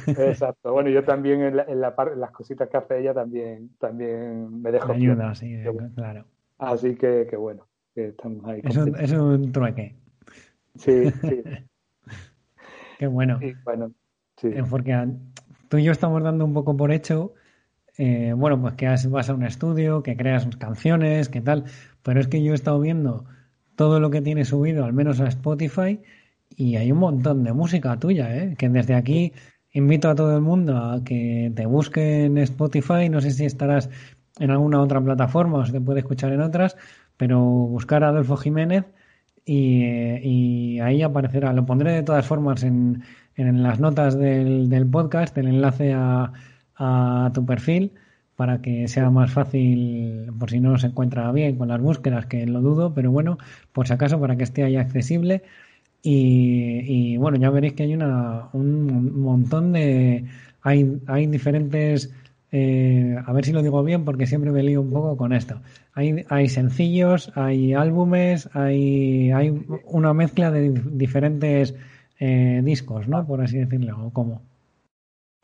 Exacto. Bueno, yo también en, la, en, la en, las cositas que hace ella también, también me dejo. Ayuda, sí, claro. Así que, que, bueno, que estamos ahí. Es un, es un trueque. Sí, sí. Qué bueno. Sí, bueno, sí. Porque tú y yo estamos dando un poco por hecho, eh, bueno, pues que vas a un estudio, que creas canciones, que tal, pero es que yo he estado viendo todo lo que tienes subido, al menos a Spotify, y hay un montón de música tuya, ¿eh? que desde aquí invito a todo el mundo a que te busque en Spotify, no sé si estarás en alguna otra plataforma o se te puede escuchar en otras, pero buscar a Adolfo Jiménez y, y ahí aparecerá. Lo pondré de todas formas en, en las notas del, del, podcast, el enlace a, a tu perfil para que sea más fácil, por si no se encuentra bien con las búsquedas, que lo dudo, pero bueno, por si acaso, para que esté ahí accesible. Y, y, bueno, ya veréis que hay una, un montón de... Hay, hay diferentes... Eh, a ver si lo digo bien porque siempre me lío un poco con esto. Hay, hay sencillos, hay álbumes, hay, hay una mezcla de diferentes eh, discos, ¿no? Por así decirlo, ¿o cómo?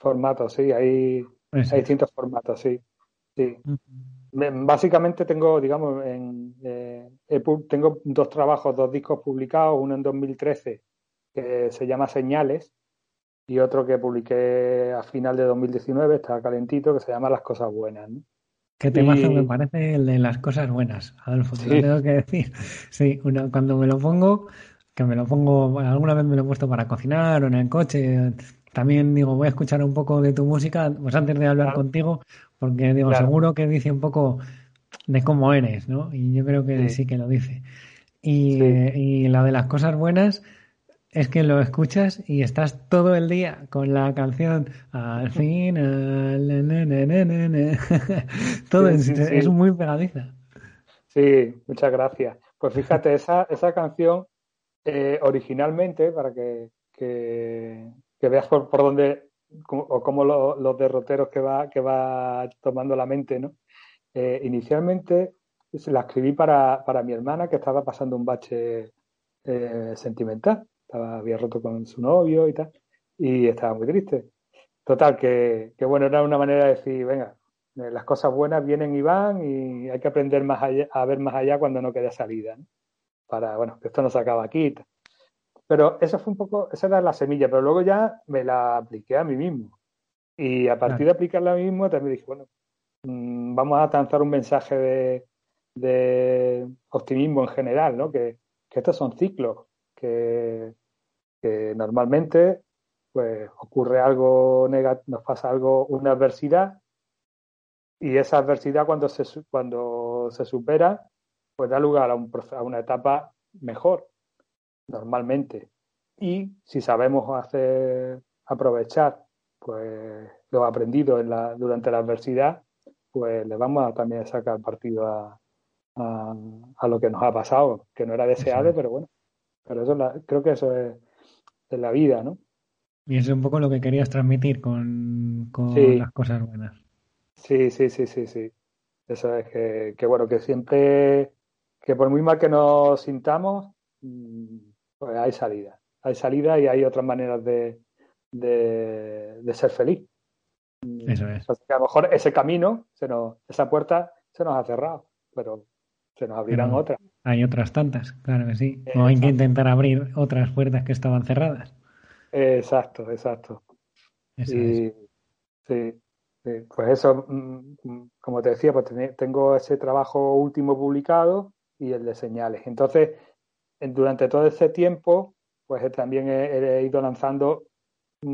Formatos, sí, hay, hay distintos formatos, sí. sí. Uh -huh. Básicamente tengo, digamos, en, eh, tengo dos trabajos, dos discos publicados, uno en 2013 que se llama Señales y otro que publiqué a final de 2019, está calentito, que se llama Las Cosas Buenas. ¿no? Qué temazo me parece el de las cosas buenas, Adolfo, te lo tengo que decir. Sí, cuando me lo pongo, que me lo pongo, alguna vez me lo he puesto para cocinar o en el coche, también digo, voy a escuchar un poco de tu música, pues antes de hablar contigo, porque digo, seguro que dice un poco de cómo eres, ¿no? Y yo creo que sí, que lo dice. Y, y, la de las cosas buenas es que lo escuchas y estás todo el día con la canción al fin, todo es, muy pegadiza. Sí, muchas gracias. Pues fíjate, esa, esa canción eh, originalmente, para que, que, veas por, por dónde o cómo los derroteros que va, que va tomando la mente, ¿no? Eh, inicialmente la escribí para, para, mi hermana que estaba pasando un bache eh, sentimental. Estaba, había roto con su novio y tal, y estaba muy triste. Total, que, que bueno, era una manera de decir, venga, las cosas buenas vienen y van y hay que aprender más allá, a ver más allá cuando no quede salida. ¿no? para, bueno, que esto no se acaba aquí. Pero eso fue un poco, esa era la semilla, pero luego ya me la apliqué a mí mismo. Y a partir de aplicarla a mí mismo también dije, bueno, mm, vamos a lanzar un mensaje de, de optimismo en general, ¿no? Que, que estos son ciclos, que, que normalmente pues ocurre algo negativo, nos pasa algo, una adversidad, y esa adversidad cuando se, cuando se supera, pues da lugar a, un, a una etapa mejor, normalmente. Y si sabemos hacer, aprovechar pues lo aprendido en la, durante la adversidad, pues le vamos a también sacar partido a, a, lo que nos ha pasado, que no era deseable, pero bueno, pero eso creo que eso es, de la vida, ¿no? Y eso es un poco lo que querías transmitir con, con las cosas buenas. Sí, sí, sí, sí, sí. Eso es que, que bueno, que siempre que por muy mal que nos sintamos, mm, pues hay salida. Hay salida y hay otras maneras de, de, ser feliz. Eso es. a lo mejor ese camino, se nos, esa puerta se nos ha cerrado, pero se nos abrirán otras. Hay otras tantas, claro que sí. O hay que intentar abrir otras puertas que estaban cerradas. Exacto, exacto. sí, sí, Pues eso, mm, como te decía, pues tengo ese trabajo último publicado y el de señales. Entonces, durante todo ese tiempo, pues también he, ido lanzando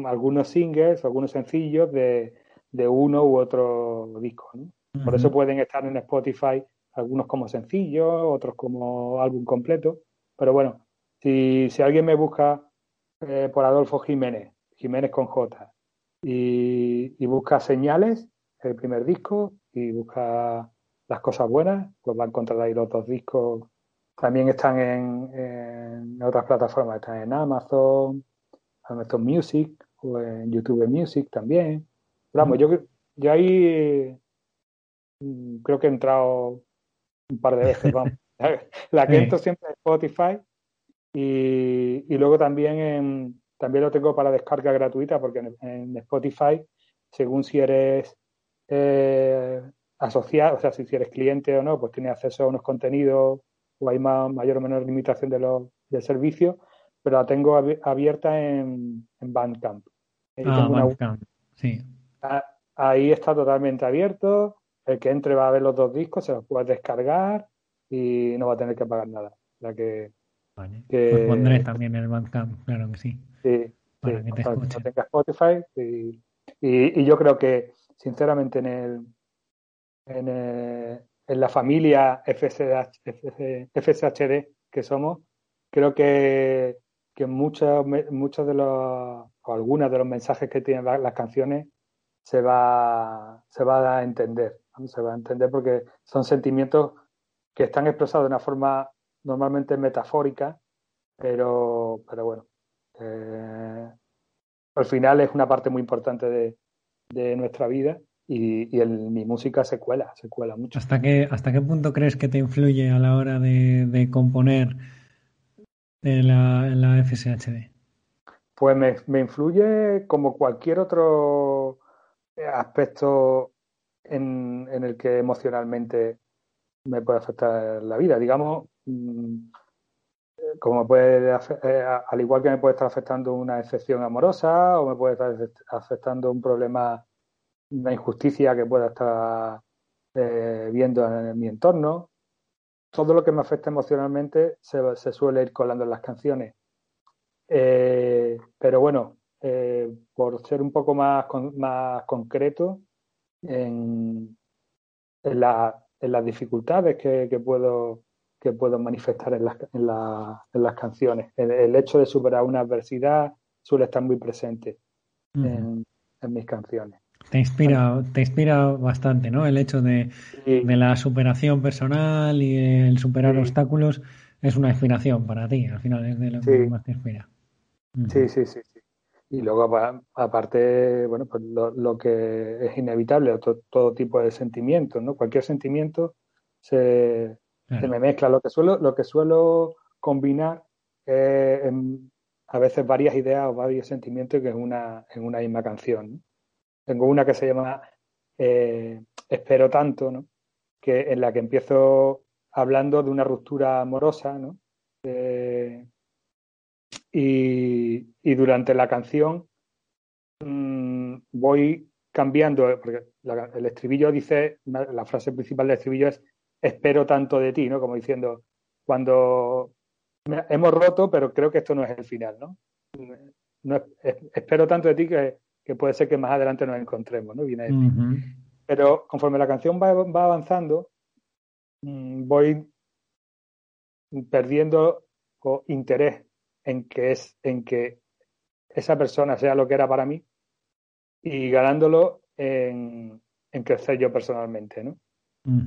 algunos singles, algunos sencillos de, de uno u otro disco. Por eso pueden estar en Spotify algunos como sencillos, otros como álbum completo. Pero bueno, si, si alguien me busca eh, por Adolfo Jiménez, Jiménez con J, y, y busca señales, el primer disco, y busca las cosas buenas, pues va a encontrar ahí los dos discos. También están en, otras plataformas, están en Amazon, Amazon Music o en YouTube Music también. vamos, yo, yo ahí mm, creo que he entrado un par de veces, vamos. La que entro siempre es Spotify y, y luego también en, también lo tengo para descarga gratuita porque en, Spotify, según si eres eh, asociar, o sea, si eres cliente o no, pues tienes acceso a unos contenidos o hay más, mayor o menor limitación de los, del servicio, pero la tengo abierta en, en Bandcamp. ah, Bandcamp, sí. Ah, ahí está totalmente abierto. El que entre va a ver los dos discos, se los puede descargar y no va a tener que pagar nada. La que, Pues pondré también el Bandcamp, claro que sí. Sí, para que te escuche. tenga Spotify. Y, y, y, yo creo que, sinceramente, en el, eh, en, la familia FSH, FSHD que somos, creo que, que muchos, muchos de los, o algunos de los mensajes que tienen las, canciones se va, se va a entender, se va a entender porque son sentimientos que están expresados de una forma normalmente metafórica, pero, pero bueno, eh, al final es una parte muy importante de, de nuestra vida y, mi música se cuela, se cuela mucho. ¿Hasta qué, ¿Hasta qué punto crees que te influye a la hora de, componer en la, en la, FSHD? Pues me, me, influye como cualquier otro aspecto en, en, el que emocionalmente me puede afectar la vida. Digamos, mm, como puede, eh, al igual que me puede estar afectando una excepción amorosa o me puede estar afectando un problema, una injusticia que pueda estar eh, viendo en, mi entorno. Todo lo que me afecta emocionalmente se, se suele ir colando en las canciones. Eh, pero bueno, por ser un poco más, más concreto en, en, las dificultades que, que puedo que puedo manifestar en las, en, en las canciones. El, hecho de superar una adversidad suele estar muy presente en, mis canciones. Te inspira, te inspira bastante, ¿no? El hecho de, de la superación personal y el superar obstáculos es una inspiración para ti, al final es de lo que más te inspira. Sí, sí, sí, sí. Y luego, aparte, bueno, pues lo, que es inevitable, todo, todo tipo de sentimientos, ¿no? Cualquier sentimiento se, se me mezcla. Lo que suelo, lo que suelo combinar a veces varias ideas o varios sentimientos que en una, en una misma canción. Tengo una que se llama eh, Espero tanto, ¿no? que en la que empiezo hablando de una ruptura amorosa, ¿no? Eh, y, durante la canción mm, voy cambiando, porque el estribillo dice, la frase principal del estribillo es espero tanto de ti, ¿no? Como diciendo, cuando hemos roto, pero creo que esto no es el final, ¿no? espero tanto de ti que, puede ser que más adelante nos encontremos, ¿no? Viene Pero conforme la canción va, avanzando, mm, voy perdiendo interés en que es en que esa persona sea lo que era para mí y ganándolo en, en crecer yo personalmente, ¿no?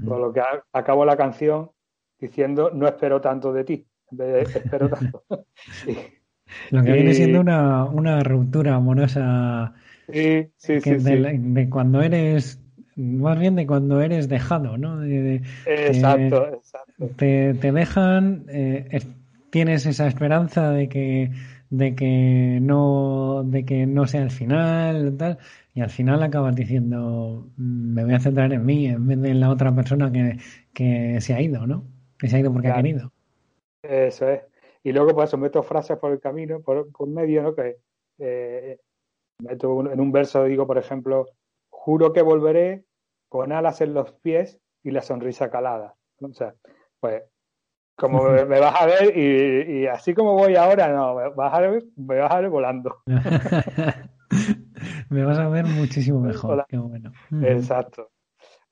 Por lo que acabo la canción diciendo no espero tanto de ti, en vez de espero tanto. Lo que viene siendo una, una ruptura amorosa sí, sí, sí, de, cuando eres, más bien de cuando eres dejado, ¿no? exacto, exacto. Te, te dejan, eh, tienes esa esperanza de que de que no de que no sea el final tal y al final acabas diciendo mm, me voy a centrar en mí en vez de en la otra persona que, que se ha ido no que se ha ido porque ha querido. Eso es. Y luego pues meto frases por el camino por, por medio no que eh, en un verso digo por ejemplo juro que volveré con alas en los pies y la sonrisa calada o sea pues como me, vas a ver y, así como voy ahora, no, me vas a ver, me vas a ver volando. me vas a ver muchísimo mejor. Qué bueno. Exacto.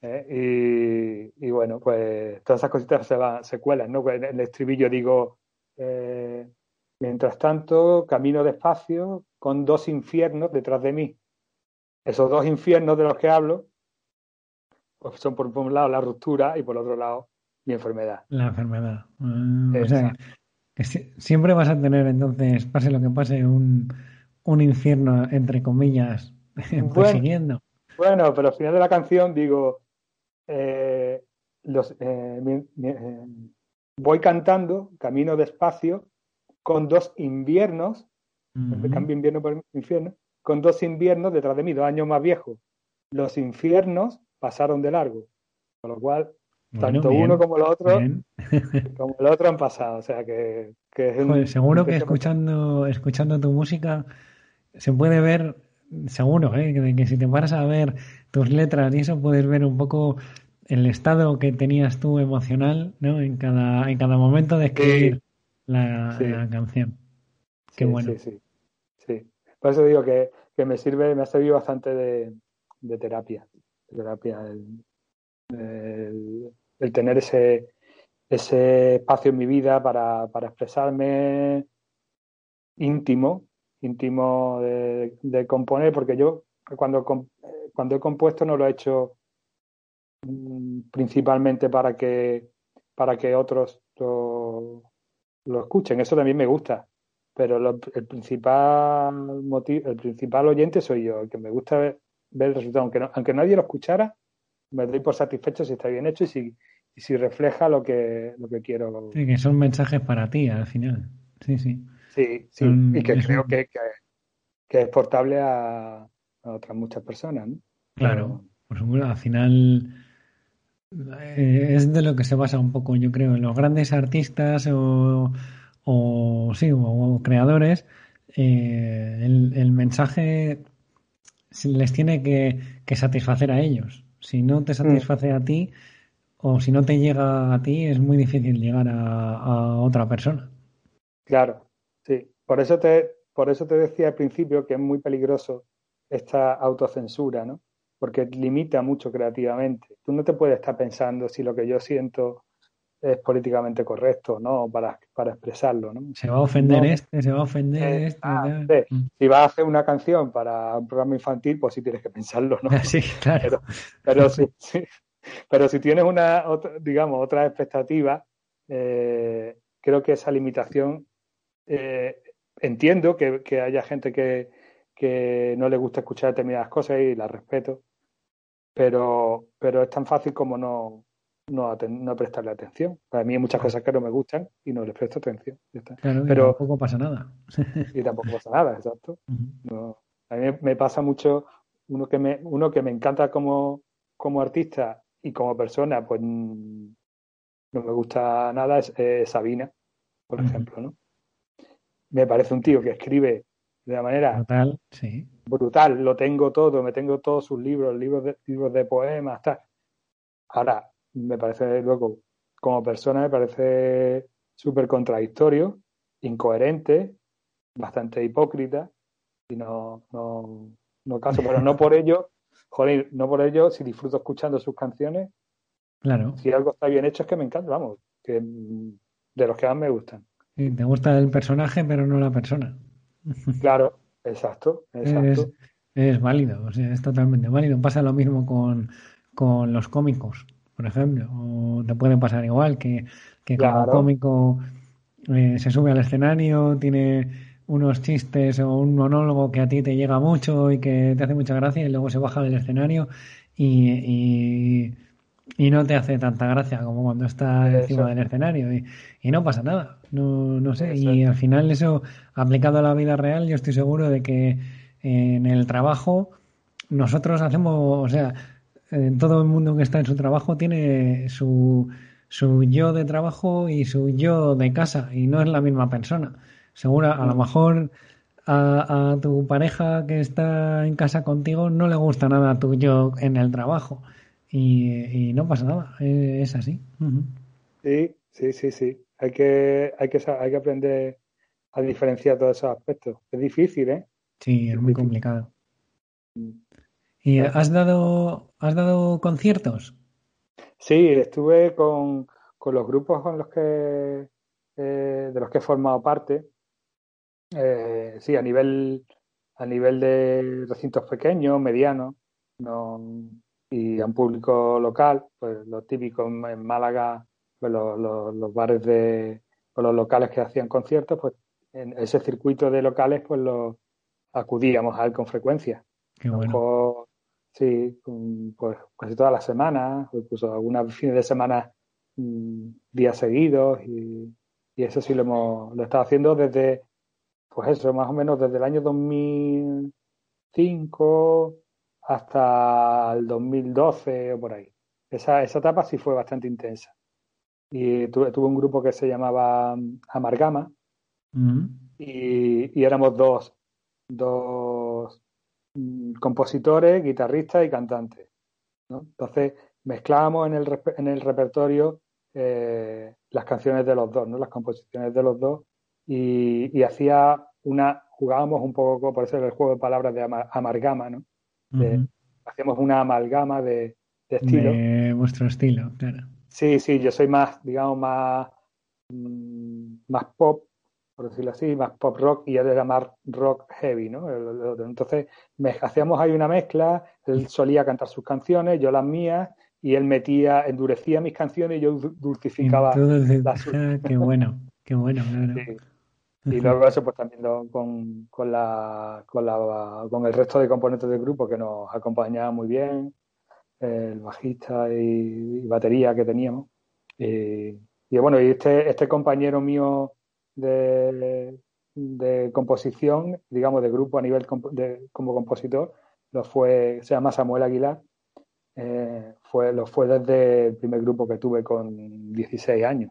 Eh, y, bueno, pues todas esas cositas se, van, se cuelan, ¿no? Pues en el estribillo digo, eh, mientras tanto, camino despacio con dos infiernos detrás de mí. Esos dos infiernos de los que hablo, pues son por un lado la ruptura y por otro lado mi enfermedad. La enfermedad. O sea, que siempre vas a tener entonces, pase lo que pase, un, un infierno, entre comillas, persiguiendo. Bueno, pero al final de la canción digo, eh, los, eh, eh, voy cantando, camino despacio, con dos inviernos, cambio invierno por infierno, con dos inviernos detrás de mí, dos años más viejos. Los infiernos pasaron de largo, con lo cual tanto uno como el otro, como el otro han pasado. O sea que, seguro que escuchando, escuchando tu música se puede ver, seguro, ¿eh? que, si te paras a ver tus letras y eso puedes ver un poco el estado que tenías tú emocional, ¿no? En cada, en cada momento de escribir la, canción. Qué bueno. Sí, sí, Por eso digo que, me sirve, me ha servido bastante de, de terapia. terapia el, tener ese, ese espacio en mi vida para, para expresarme íntimo, íntimo de, componer, porque yo cuando, cuando he compuesto no lo he hecho mm, principalmente para que, para que otros lo, lo escuchen, eso también me gusta, pero el principal motivo, el principal oyente soy yo, el que me gusta ver, el resultado, aunque, aunque nadie lo escuchara, me doy por satisfecho si está bien hecho y si, y si refleja lo que, lo que quiero. Sí, que son mensajes para ti al final. Sí, sí. Sí, sí. y que creo que, que, es portable a, otras muchas personas. ¿no? Claro, por supuesto. Al final, es de lo que se basa un poco, yo creo, en los grandes artistas o, o sí, o, creadores. Eh, el, el, mensaje les tiene que, que, satisfacer a ellos. Si no te satisface a ti o si no te llega a ti, es muy difícil llegar a, a otra persona. Claro, sí. Por eso te, por eso te decía al principio que es muy peligroso esta autocensura, ¿no? Porque limita mucho creativamente. Tú no te puedes estar pensando si lo que yo siento es políticamente correcto, ¿no? Para, para expresarlo, ¿no? Se va a ofender este, se va a ofender eh, este. Ah, mm. Si vas a hacer una canción para un programa infantil, pues sí tienes que pensarlo, ¿no? Sí, claro. Pero, sí, pero si tienes una, digamos, otra expectativa, eh, creo que esa limitación eh, entiendo que, que, haya gente que, que no le gusta escuchar determinadas cosas y las respeto, pero, pero es tan fácil como no, no, no prestarle atención. Para mí hay muchas cosas que no me gustan y no les presto atención. Claro, pero tampoco pasa nada. y tampoco pasa nada, exacto. no, a mí me pasa mucho uno que me, uno que me encanta como, como artista y como persona, pues no me gusta nada, es Sabina, por ejemplo, ¿no? Me parece un tío que escribe de una manera brutal, sí. Brutal, lo tengo todo, me tengo todos sus libros, libros de, libros de poemas, tal. Ahora, me parece luego, como persona, me parece súper contradictorio, incoherente, bastante hipócrita, y no, no, no caso, pero no por ello, joder, no por ello, si disfruto escuchando sus canciones, claro. si algo está bien hecho es que me encanta, vamos, que de los que más me gustan. te gusta el personaje, pero no la persona. Claro, exacto, exacto. Es, válido, o sea, es totalmente válido. Pasa lo mismo con, con los cómicos, por ejemplo. O te puede pasar igual que, que como cómico eh, se sube al escenario, tiene unos chistes o un monólogo que a ti te llega mucho y que te hace mucha gracia y luego se baja del escenario y y no te hace tanta gracia como cuando estás encima del escenario y, y, no pasa nada, no, no sé, y al final eso aplicado a la vida real yo estoy seguro de que en el trabajo nosotros hacemos, o sea, en todo el mundo que está en su trabajo tiene su, su yo de trabajo y su yo de casa y no es la misma persona. Seguro, a lo mm. mejor a, a tu pareja que está en casa contigo no le gusta nada tu yo en el trabajo y, no pasa nada, es así. Sí, sí, sí, sí. Hay que, hay que, hay que aprender a diferenciar todos esos aspectos. Es difícil, ¿eh? Sí, es muy complicado. Mm. ¿Y has dado, has dado conciertos? Sí, estuve con, con los grupos con los que eh, de los que he formado parte. Eh, sí, a nivel a nivel de recintos pequeños, medianos, no, y a un público local, pues lo típico en Málaga, pues los, los, bares de, o los locales que hacían conciertos, pues en ese circuito de locales, pues lo acudíamos a él con frecuencia. Qué bueno. sí, pues casi todas las semanas, o incluso algunas fines de semana, mm, días seguidos, y, y, eso sí lo hemos, lo estado haciendo desde, pues eso, más o menos desde el año 2005 hasta el 2012 o por ahí. Esa, esa etapa sí fue bastante intensa. Y tuve, tuve un grupo que se llamaba mm, Amargama y, y, éramos dos, dos mm, compositores, guitarristas y cantantes. ¿no? Entonces mezclábamos en el, en el repertorio eh, las canciones de los dos, ¿no? las composiciones de los dos y, y hacía una, jugábamos un poco, por eso era el juego de palabras de amargama, ¿no? Hacemos una amalgama de, de estilo. De vuestro estilo, claro. Sí, sí, yo soy más, digamos, más, mm, más pop, por decirlo así, más pop rock y él era más rock heavy, ¿no? Entonces hacíamos ahí una mezcla, él solía cantar sus canciones, yo las mías, y él metía, endurecía mis canciones y yo dulcificaba las suyas. Qué bueno, qué bueno, claro. Y luego eso pues también con, con, la, con, la, con el resto de componentes del grupo que nos acompañaban muy bien, el bajista y, batería que teníamos. Y, bueno, y este, este compañero mío de, de composición, digamos de grupo a nivel de, como compositor, lo fue, se llama Samuel Aguilar. eh, fue, lo fue desde el primer grupo que tuve con 16 años.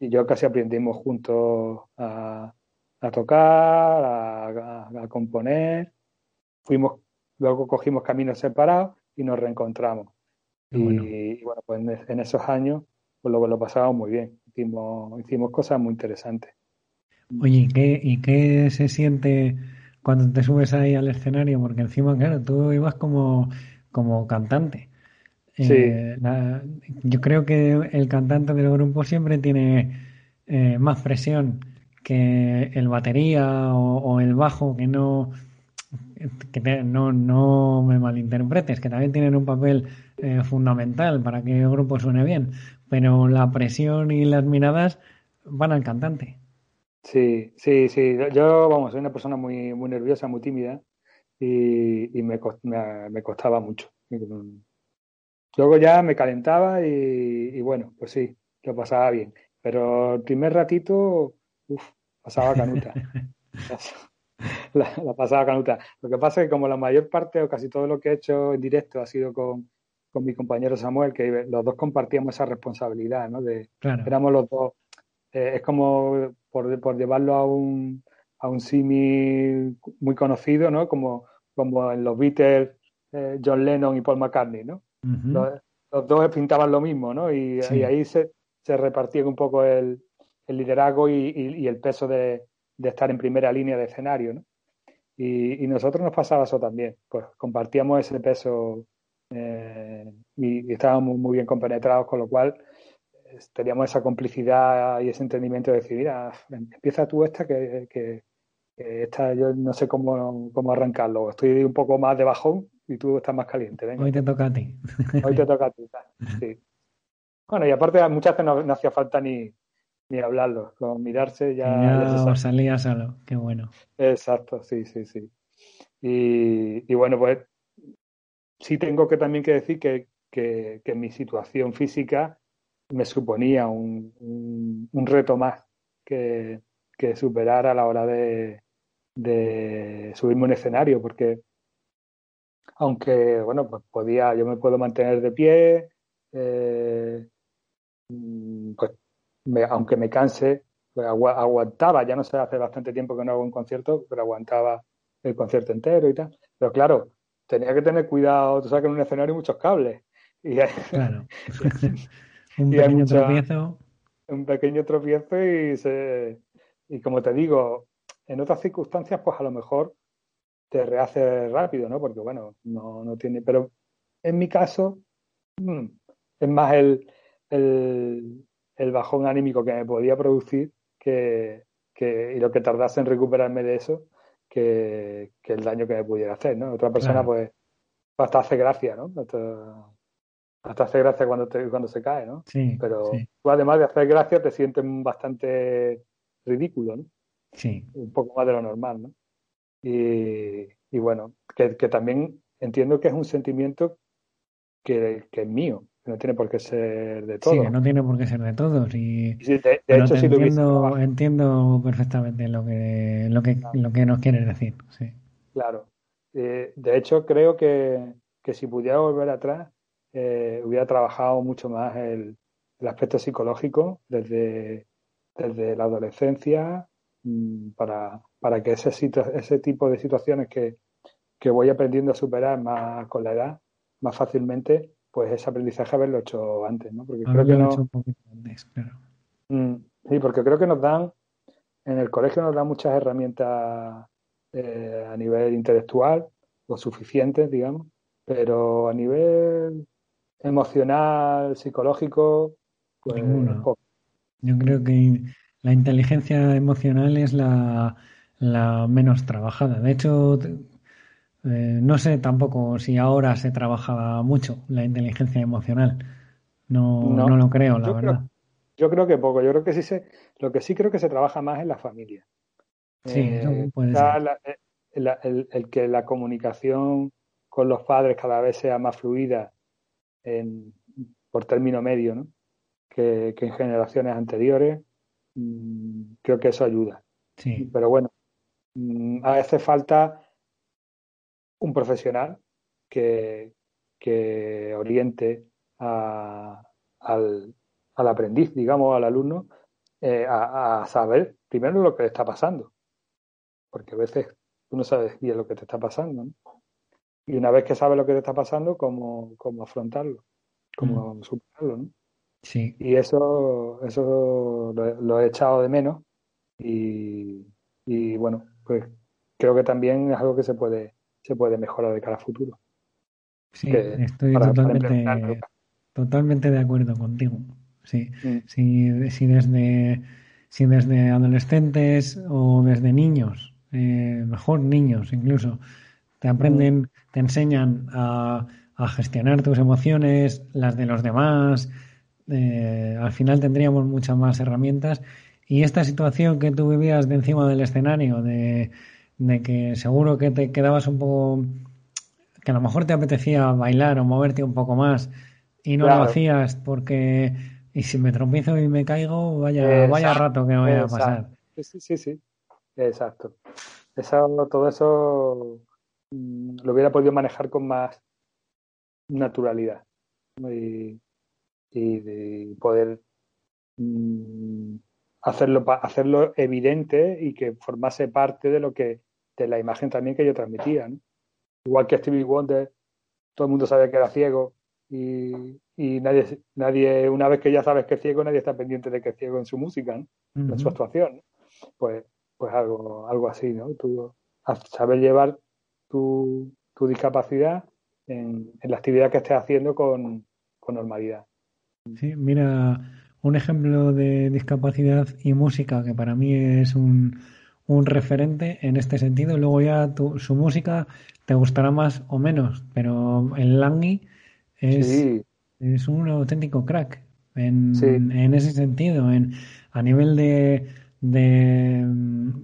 Y yo casi aprendimos juntos a, tocar, a, componer. Fuimos, luego cogimos caminos separados y nos reencontramos. Y, bueno, pues en, esos años, pues lo, lo pasábamos muy bien. Hicimos, hicimos cosas muy interesantes. Oye, ¿y qué, ¿y qué se siente cuando te subes ahí al escenario? Porque encima, claro, tú ibas como como cantante. Eh, yo creo que el cantante del grupo siempre tiene eh, más presión que el batería o, el bajo, que no que no, no me malinterpretes, que también tienen un papel eh, fundamental para que el grupo suene bien, pero la presión y las miradas van al cantante. Sí, sí, sí. Yo, vamos, soy una persona muy, muy nerviosa, muy tímida y, me, me, costaba mucho. Luego ya me calentaba y, bueno, pues sí, lo pasaba bien. Pero el primer ratito, uff, pasaba canuta. la, pasaba canuta. Lo que pasa es que como la mayor parte o casi todo lo que he hecho en directo ha sido con, con mi compañero Samuel, que los dos compartíamos esa responsabilidad, ¿no? De, Éramos los dos. Eh, es como por, por llevarlo a un, a un símil muy conocido, ¿no? Como, como en los Beatles, eh, John Lennon y Paul McCartney, ¿no? Los, dos pintaban lo mismo, ¿no? Y, ahí se, se repartían un poco el, el liderazgo y, el peso de, de, estar en primera línea de escenario, ¿no? Y, nosotros nos pasaba eso también, pues compartíamos ese peso eh, y, estábamos muy bien compenetrados, con lo cual teníamos esa complicidad y ese entendimiento de decir, mira, empieza tú esta que, que, esta yo no sé cómo, cómo arrancarlo. Estoy un poco más de bajón y tú estás más caliente. Hoy te toca a ti. Hoy te toca a ti. Sí. Bueno, y aparte muchas veces no, hacía falta ni, ni hablarlo, con mirarse ya... Ya salía solo, qué bueno. Exacto, sí, sí, sí. Y, y bueno, pues sí tengo que también que decir que, que, que mi situación física me suponía un, un, reto más que, que, superar a la hora de, de subirme a un escenario, porque aunque, bueno, pues podía, yo me puedo mantener de pie, eh, mm, pues aunque me canse, pues aguantaba, ya no sé, hace bastante tiempo que no hago un concierto, pero aguantaba el concierto entero y tal. Pero claro, tenía que tener cuidado, tú sabes que en un escenario hay muchos cables. Y claro. Un pequeño tropiezo. Un pequeño tropiezo y, se, y como te digo, en otras circunstancias, pues a lo mejor te rehace rápido, ¿no? Porque bueno, no, no tiene. Pero en mi caso, mm, es más el, el, el, bajón anímico que me podía producir que, que, y lo que tardase en recuperarme de eso que, que el daño que me pudiera hacer, ¿no? Otra persona, pues, hasta hace gracia, ¿no? hasta hace gracia cuando, te, cuando se cae, ¿no? Sí, Pero tú, además de hacer gracia, te sientes bastante ridículo, ¿no? Sí. Un poco más de lo normal, ¿no? Y, y bueno, que, que, también entiendo que es un sentimiento que, que, es mío, que no tiene por qué ser de todos. Sí, que no tiene por qué ser de todos. Y, de, hecho, si entiendo, entiendo perfectamente lo que, lo que, lo que nos quieres decir. Sí. Claro. Eh, de hecho, creo que, que si pudiera volver atrás, eh, hubiera trabajado mucho más el, el aspecto psicológico desde, desde la adolescencia mm, para, para que ese, ese tipo de situaciones que, que voy aprendiendo a superar más con la edad, más fácilmente, pues ese aprendizaje haberlo hecho antes, ¿no? Porque creo que no... Mm, sí, porque creo que nos dan, en el colegio nos dan muchas herramientas eh, a nivel intelectual, o suficientes, digamos, pero a nivel emocional, psicológico, pues Yo creo que la inteligencia emocional es la, la menos trabajada. De hecho, eh, no sé tampoco si ahora se trabaja mucho la inteligencia emocional. No, no, lo creo, la verdad. yo creo que poco. Yo creo que sí se, lo que sí creo que se trabaja más en la familia. Sí, eh, puede ser. Eh, el, el, que la comunicación con los padres cada vez sea más fluida en, por término medio, ¿no? Que, que en generaciones anteriores. Mm, creo que eso ayuda. Sí. Pero bueno, a veces falta un profesional que, que oriente a, al, al, aprendiz, digamos, al alumno, eh, a, a, saber primero lo que le está pasando. Porque a veces tú no sabes bien lo que te está pasando. ¿no? Y una vez que sabes lo que te está pasando, cómo, cómo afrontarlo, cómo mm. superarlo. ¿no? Sí. Y eso, eso lo, lo he echado de menos. Y, y bueno, pues creo que también es algo que se puede, se puede mejorar de cara a futuro. Sí, estoy para, totalmente, para totalmente de acuerdo contigo. Sí, mm. si, si, desde, si desde adolescentes o desde niños, eh, mejor niños incluso, te aprenden, mm. te enseñan a, a, gestionar tus emociones, las de los demás, eh, al final tendríamos muchas más herramientas. Y esta situación que tú vivías de encima del escenario, de, de que seguro que te quedabas un poco que a lo mejor te apetecía bailar o moverte un poco más y no lo hacías porque y si me tropiezo y me caigo, vaya, vaya rato que me voy a pasar. Sí, sí, sí, exacto. Eso, todo eso mm, lo hubiera podido manejar con más naturalidad y, y de poder mm, hacerlo, hacerlo evidente y que formase parte de lo que de la imagen también que yo transmitía. ¿no? Igual que Stevie Wonder, todo el mundo sabe que era ciego y, y, nadie, nadie, una vez que ya sabes que es ciego, nadie está pendiente de que es ciego en su música, ¿no? uh -huh. en su actuación. Pues, pues algo, algo así, ¿no? Tú saber llevar tu, tu discapacidad en, en, la actividad que estés haciendo con, con normalidad. Sí, mira, un ejemplo de discapacidad y música que para mí es un, un referente en este sentido. Luego ya tu, su música te gustará más o menos, pero el Langui es, sí. es un auténtico crack en, sí. en ese sentido, en, a nivel de, de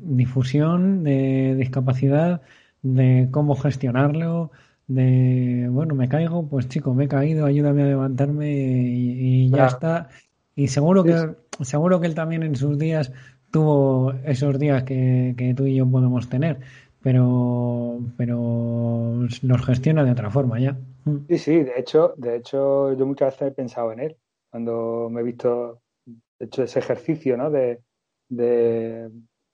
difusión, de discapacidad, de cómo gestionarlo, de, bueno, me caigo, pues chico, me he caído, ayúdame a levantarme y, y ya claro. está. Y seguro que, seguro que él también en sus días tuvo esos días que, que tú y yo podemos tener pero pero los gestiona de otra forma ya. Sí, sí, de hecho, de hecho yo muchas veces he pensado en él cuando me he visto he hecho ese ejercicio, ¿no? De, de,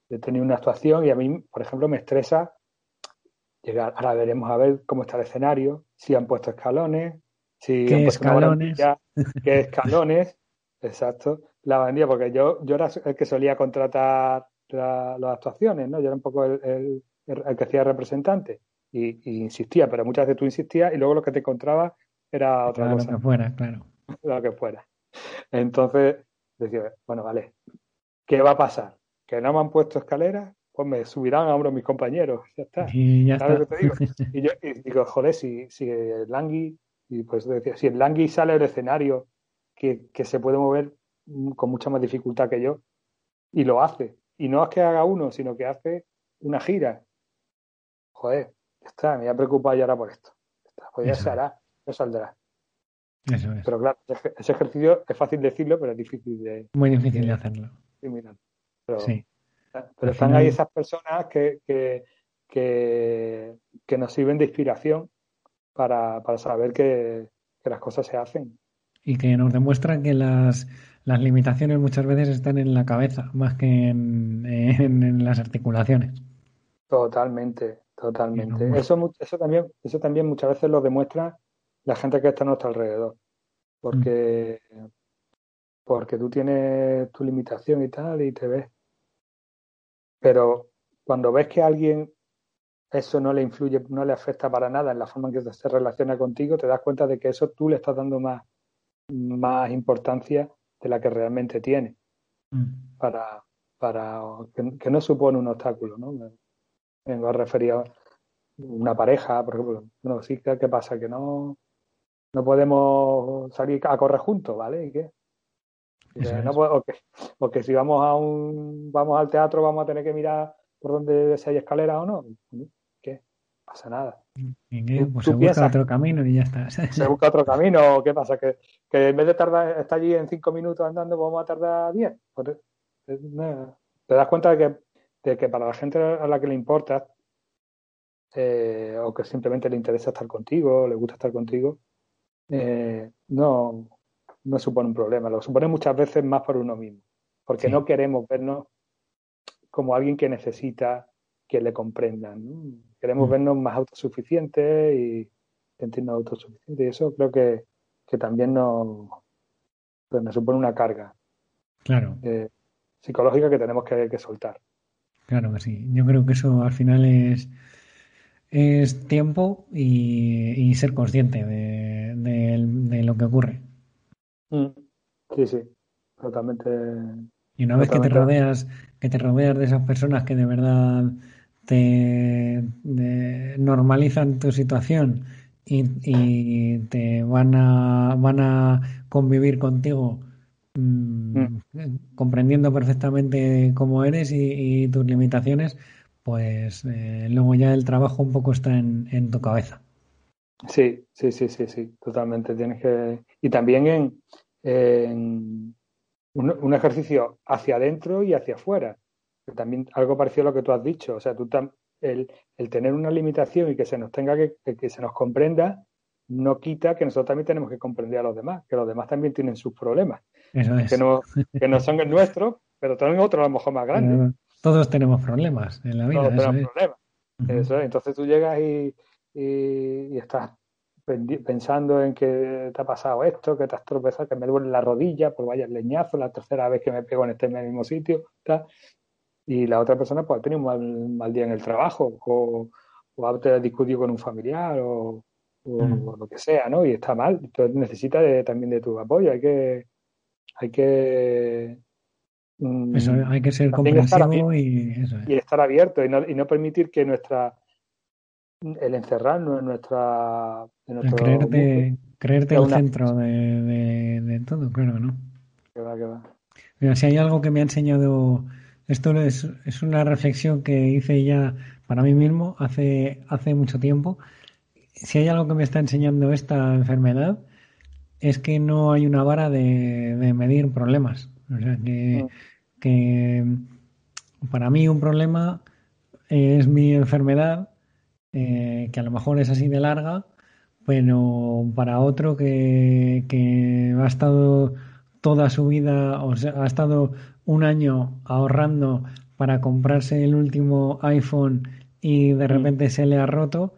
de tener una actuación y a mí, por ejemplo, me estresa llegar. Ahora veremos a ver cómo está el escenario, si han puesto escalones, si ¿Qué han puesto escalones? qué escalones, exacto. La bandía, porque yo, yo era el que solía contratar la, las actuaciones, ¿no? Yo era un poco el, el el que hacía representante y, y, insistía, pero muchas veces tú insistías y luego lo que te encontrabas era otra claro, cosa. Lo que fuera, claro. Lo que fuera. Entonces, decía, bueno, vale, ¿qué va a pasar? ¿Que no me han puesto escaleras? Pues me subirán a uno de mis compañeros, ya está. Y ya ¿Sabes está. Lo que te digo? Y yo y digo, joder, si, si el Langui, y pues decía, si el Langui sale del escenario, que, que se puede mover con mucha más dificultad que yo, y lo hace. Y no es que haga uno, sino que hace una gira joder, ya está, me voy a preocupar ya ahora por esto. Pues ya se hará, ya saldrá. Eso es. Pero claro, ese ejercicio es fácil decirlo, pero es difícil de. Muy difícil de hacerlo. Sí, mira. Pero, sí. pero están ahí esas personas que, que, que, que, nos sirven de inspiración para, para saber que, que, las cosas se hacen. Y que nos demuestran que las, las limitaciones muchas veces están en la cabeza más que en, en, en las articulaciones. Totalmente, Totalmente. Eso, eso, también, eso también muchas veces lo demuestra la gente que está a nuestro alrededor. Porque, mm. porque tú tienes tu limitación y tal y te ves. Pero cuando ves que a alguien eso no le influye, no le afecta para nada en la forma en que se relaciona contigo, te das cuenta de que eso tú le estás dando más, más importancia de la que realmente tiene. Mm. Para, para que, que, no supone un obstáculo, ¿no? vengo a referir a una pareja, por ejemplo. Bueno, sí, ¿qué pasa? Que no, no podemos salir a correr juntos, ¿vale? ¿Y qué? No, o, que, o, que, si vamos a un vamos al teatro vamos a tener que mirar por dónde si hay escalera o no. Pasa nada. Pues se busca otro camino y ya está. Se busca otro camino. ¿Qué pasa? Que, que en vez de tardar, estar allí en cinco minutos andando, vamos a tardar diez. Pues, te das cuenta de que de que para la gente a la que le importa eh, o que simplemente le interesa estar contigo, le gusta estar contigo, eh, no, no supone un problema. Lo supone muchas veces más por uno mismo, porque Sí. no queremos vernos como alguien que necesita que le comprendan. ¿no? Queremos Mm. vernos más autosuficientes y sentirnos autosuficientes. Y eso creo que, que también nos, pues nos supone una carga Claro, eh, psicológica que tenemos que, que soltar. claro que sí. Yo creo que eso al final es, es tiempo y, y ser consciente de, de- de lo que ocurre. Mm. Sí, sí, totalmente. Y una vez que te rodeas, que te rodeas de esas personas que de verdad te normalizan tu situación y, y te van a van a convivir contigo mm, comprendiendo perfectamente cómo eres y, y tus limitaciones, pues eh, luego ya el trabajo un poco está en, en tu cabeza. Sí, sí, sí, sí, sí, totalmente. Tienes que. Y también en, en un, un ejercicio hacia adentro y hacia afuera. Que también algo parecido a lo que tú has dicho. O sea, tú tam- el, el tener una limitación y que se nos tenga que, que, que se nos comprenda, no quita que nosotros también tenemos que comprender a los demás, que los demás también tienen sus problemas, Eso es. que no, que no son el nuestro, pero tienen otros a lo mejor más grandes. Pero todos tenemos problemas en la vida, Todos tenemos es. problemas. Ujú. Eso es. Entonces tú llegas y, y- y estás pensando en que te ha pasado esto, que te has tropezado, que me duele la rodilla, pues vaya el leñazo, la tercera vez que me pego en este mismo sitio, tal. Y la otra persona pues ha tenido un mal, mal día en el trabajo o, o ha discutido con un familiar o, o Mm. lo que sea, ¿no? Y está mal. Entonces necesita de- también de tu apoyo. Hay que, hay que mm, Eso, hay que ser comprensivo y eso es. y estar abierto y no, y no permitir que nuestra el encerrarnos en nuestra en nuestro creerte, creerte el una- centro de, de- de todo, claro no. que va, que va. Mira, si hay algo que me ha enseñado, esto es, es una reflexión que hice ya para mí mismo hace, hace mucho tiempo. Si hay algo que me está enseñando esta enfermedad, es que no hay una vara de, de medir problemas. O sea, que, Mm. que para mí un problema es mi enfermedad, eh, que a lo mejor es así de larga, pero para otro que, que ha estado toda su vida, o sea, ha estado un año ahorrando para comprarse el último iPhone y de repente se le ha roto,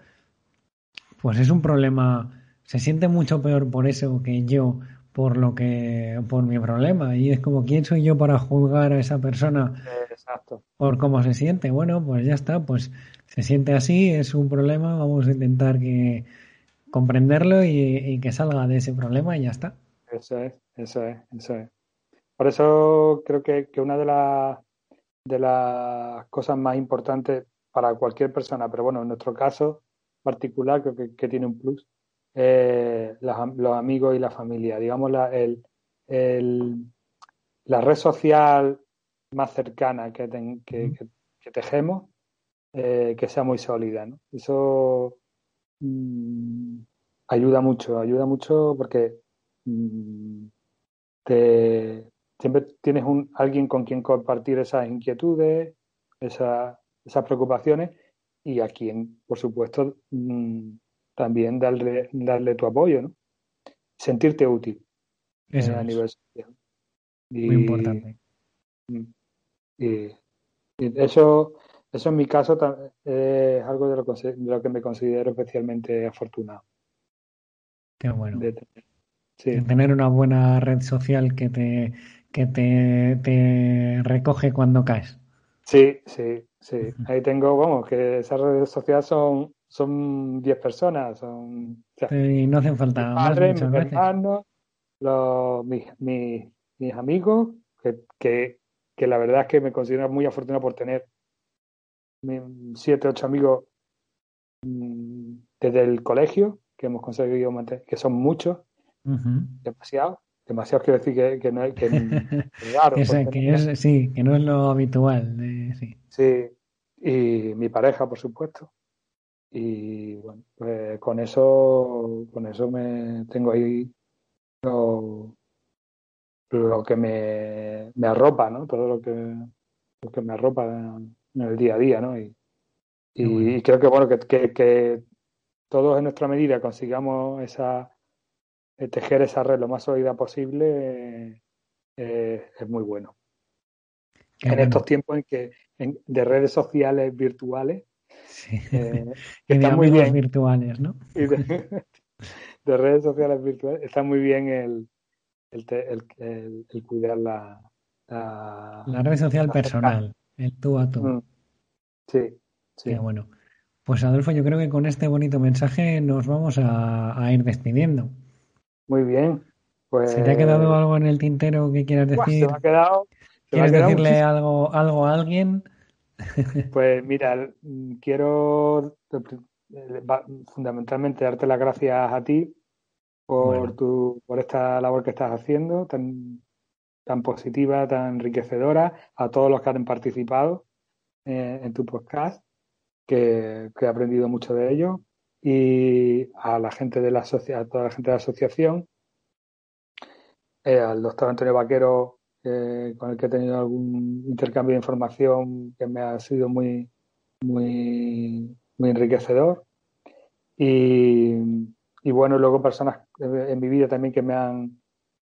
pues es un problema, se siente mucho peor por eso que yo por lo que por mi problema y es como quién soy yo para juzgar a esa persona Exacto. por cómo se siente. Bueno, pues ya está, pues se siente así, es un problema, vamos a intentar que comprenderlo y, y que salga de ese problema y ya está. Eso es, eso es, eso es. Por eso creo que, que una de las de las cosas más importantes para cualquier persona, pero bueno, en nuestro caso particular creo que, que tiene un plus, eh, los amigos y la familia. Digamos, la, el, el- la red social más cercana que, que, tejemos, eh, que sea muy sólida, ¿no? Eso mm, ayuda mucho, ayuda mucho porque mm, te, siempre tienes un, alguien con quien compartir esas inquietudes, esa- esas preocupaciones y a quien, por supuesto, mm, también darle, darle tu apoyo, ¿no? Sentirte útil Eso eh, a nivel social. Y, muy importante. y- y eso, eso en mi caso es algo de lo, conse- de lo que me considero especialmente afortunado. Qué bueno. de. Sí. De tener una buena red social que te, que te, te recoge cuando caes. Sí, sí, sí. Ahí tengo, vamos, que esas redes sociales son, son 10 personas, son o sea, Y no hacen falta más padres, muchas mis veces. hermanos, los, mis, mis, mis amigos, que, que, que la verdad es que me considero muy afortunado por tener siete, ocho amigos mm, desde el colegio, que hemos conseguido mantener, que son muchos, Ujú. demasiados. Demasiados quiero decir que, que no que, que raro. Que, es, sí, que no es lo habitual. sí. Sí, y mi pareja, por supuesto. Y bueno, pues con eso, con eso me tengo ahí lo, lo que me, me arropa, ¿no? Todo lo que, lo que me arropa en el día a día, ¿no? Y, y, creo que bueno, que, que, que todos en nuestra medida consigamos esa, tejer esa red lo más sólida posible eh, es muy bueno. en estos tiempos en que de redes sociales virtuales eh, están muy bien virtuales, ¿no? De, redes sociales virtuales está muy bien el, el, el, cuidar la, la, red social personal, el tú a tú. Mm. Sí, sí. bueno. Pues Adolfo, yo creo que con este bonito mensaje nos vamos a, ir despidiendo. Muy bien. Pues... ¿Se te ha quedado algo en el tintero que quieras decir? se ha quedado, ¿Quieres decirle algo, algo a alguien? Pues mira, quiero fundamentalmente darte las gracias a ti por tu, por esta labor que estás haciendo, tan, tan positiva, tan enriquecedora, a todos los que han participado eh, en tu podcast, que, he aprendido mucho de ello, y a la gente de la a toda la gente de la asociación, eh, al doctor Antonio Vaquero con el que he tenido algún intercambio de información que me ha sido muy, muy, muy enriquecedor. Y, y bueno, luego personas en mi vida también que me han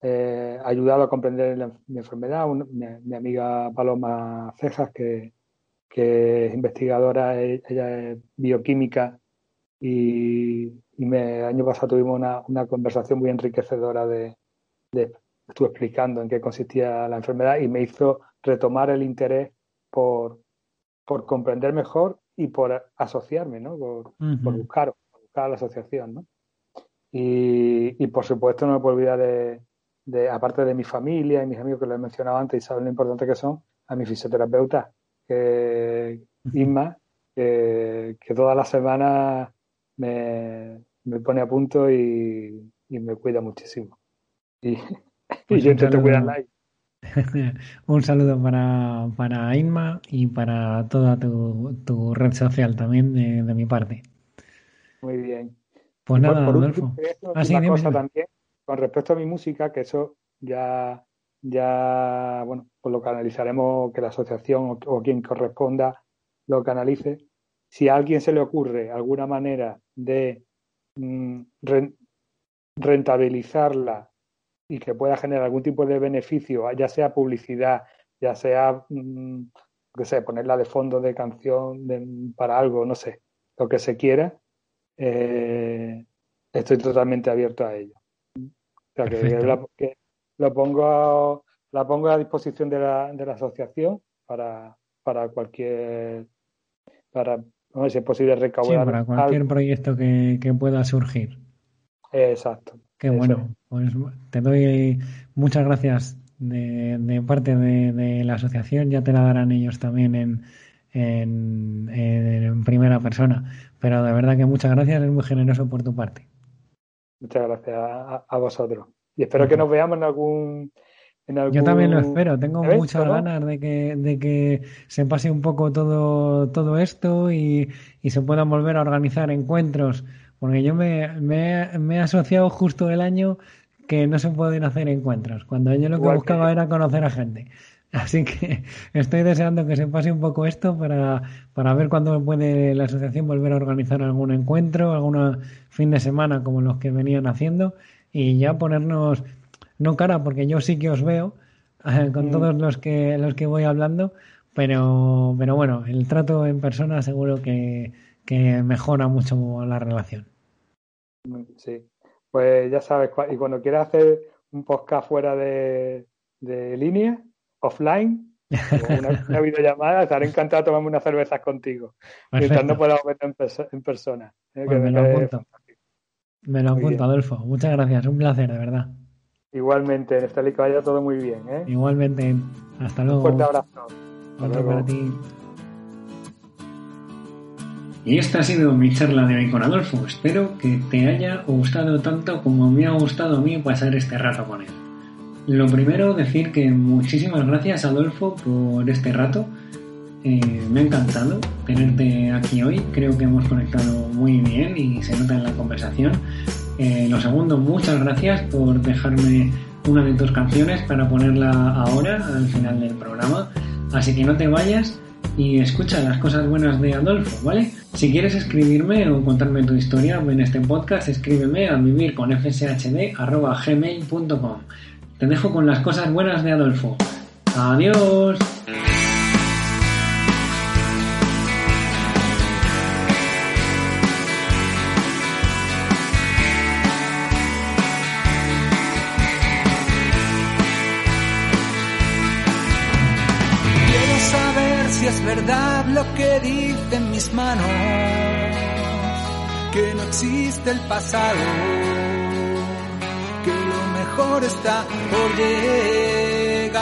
eh, ayudado a comprender mi enfermedad. mi, amiga Paloma Cejas, que, que es investigadora, e, ella es bioquímica y, y me, el año pasado tuvimos una, una conversación muy enriquecedora de, de estuve explicando en qué consistía la enfermedad y me hizo retomar el interés por, por comprender mejor y por asociarme, ¿no? Por, buscar, buscar la asociación, ¿no? Y, por supuesto no me puedo olvidar de, aparte de mi familia y mis amigos que lo he mencionado antes y saben lo importante que son, a mi fisioterapeuta, que, Isma, que, que todas las semanas me, me, pone a punto y, y me cuida muchísimo. Y, pues un saludo para, para Inma y para toda tu, red social también de, mi parte. Muy bien. Pues nada, Adolfo. Ah, cosa también, con respecto a mi música, que eso ya, ya, bueno, pues lo canalizaremos, que la asociación o, quien corresponda lo canalice. Si a alguien se le ocurre alguna manera de mm, rentabilizarla y que pueda generar algún tipo de beneficio, ya sea publicidad, ya sea, mm, que sé, ponerla de fondo de canción para algo, no sé, lo que se quiera, eh, estoy totalmente abierto a ello. O sea, que, lo pongo la pongo a disposición de la, de la asociación para, para cualquier, para, no sé si es posible recaudar. para cualquier proyecto que, que pueda surgir. Exacto. Qué bueno, pues te doy muchas gracias de, parte de, la asociación, ya te la darán ellos también en, en, primera persona, pero de verdad que muchas gracias, es muy generoso por tu parte. Muchas gracias a, vosotros y espero que nos veamos en algún... Yo también lo espero, tengo muchas ganas de que, de que se pase un poco todo, todo esto y, y se puedan volver a organizar encuentros porque yo me, me, me, he asociado justo el año que no se pueden hacer encuentros, cuando yo lo que buscaba era conocer a gente. Así que estoy deseando que se pase un poco esto para, para ver cuándo puede la asociación volver a organizar algún encuentro, algún fin de semana como los que venían haciendo y ya ponernos, no cara, porque yo sí que os veo eh, con mm. todos los que, los que voy hablando, pero, pero bueno, el trato en persona seguro que, que mejora mucho la relación. Sí, pues ya sabes, y cuando quieras hacer un podcast fuera de, línea, offline, una, videollamada, estaré encantado de tomarme unas cervezas contigo, mientras no podamos ver en, persona. ¿eh? Pues me, lo apunto. me lo apunto, Adolfo. Muchas gracias, un placer, de verdad. Igualmente, Nestali, que vaya todo muy bien. ¿eh? Igualmente, hasta luego. Un fuerte abrazo. Otro para ti. Y esta ha sido mi charla de hoy con Adolfo. Espero que te haya gustado tanto como me ha gustado a mí pasar este rato con él. Lo primero, decir que muchísimas gracias Adolfo por este rato. Eh, me ha encantado tenerte aquí hoy. Creo que hemos conectado muy bien y se nota en la conversación. Eh, lo segundo, muchas gracias por dejarme una de tus canciones para ponerla ahora, al final del programa. Así que no te vayas y escucha las cosas buenas de Adolfo, ¿vale? Si quieres escribirme o contarme tu historia en este podcast, escríbeme a vivirconfshd.gmail.com Te dejo con las cosas buenas de Adolfo. Adiós. Verdad lo que dicen mis manos, que no existe el pasado, que lo mejor está por llegar.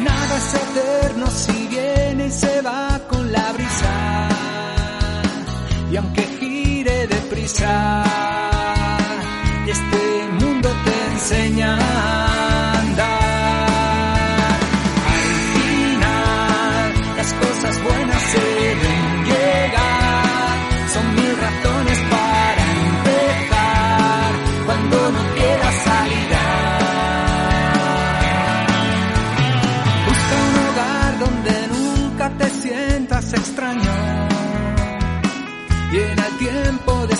Nada es eterno si viene y se va con la brisa, y aunque gire deprisa, este mundo te enseña tiempo de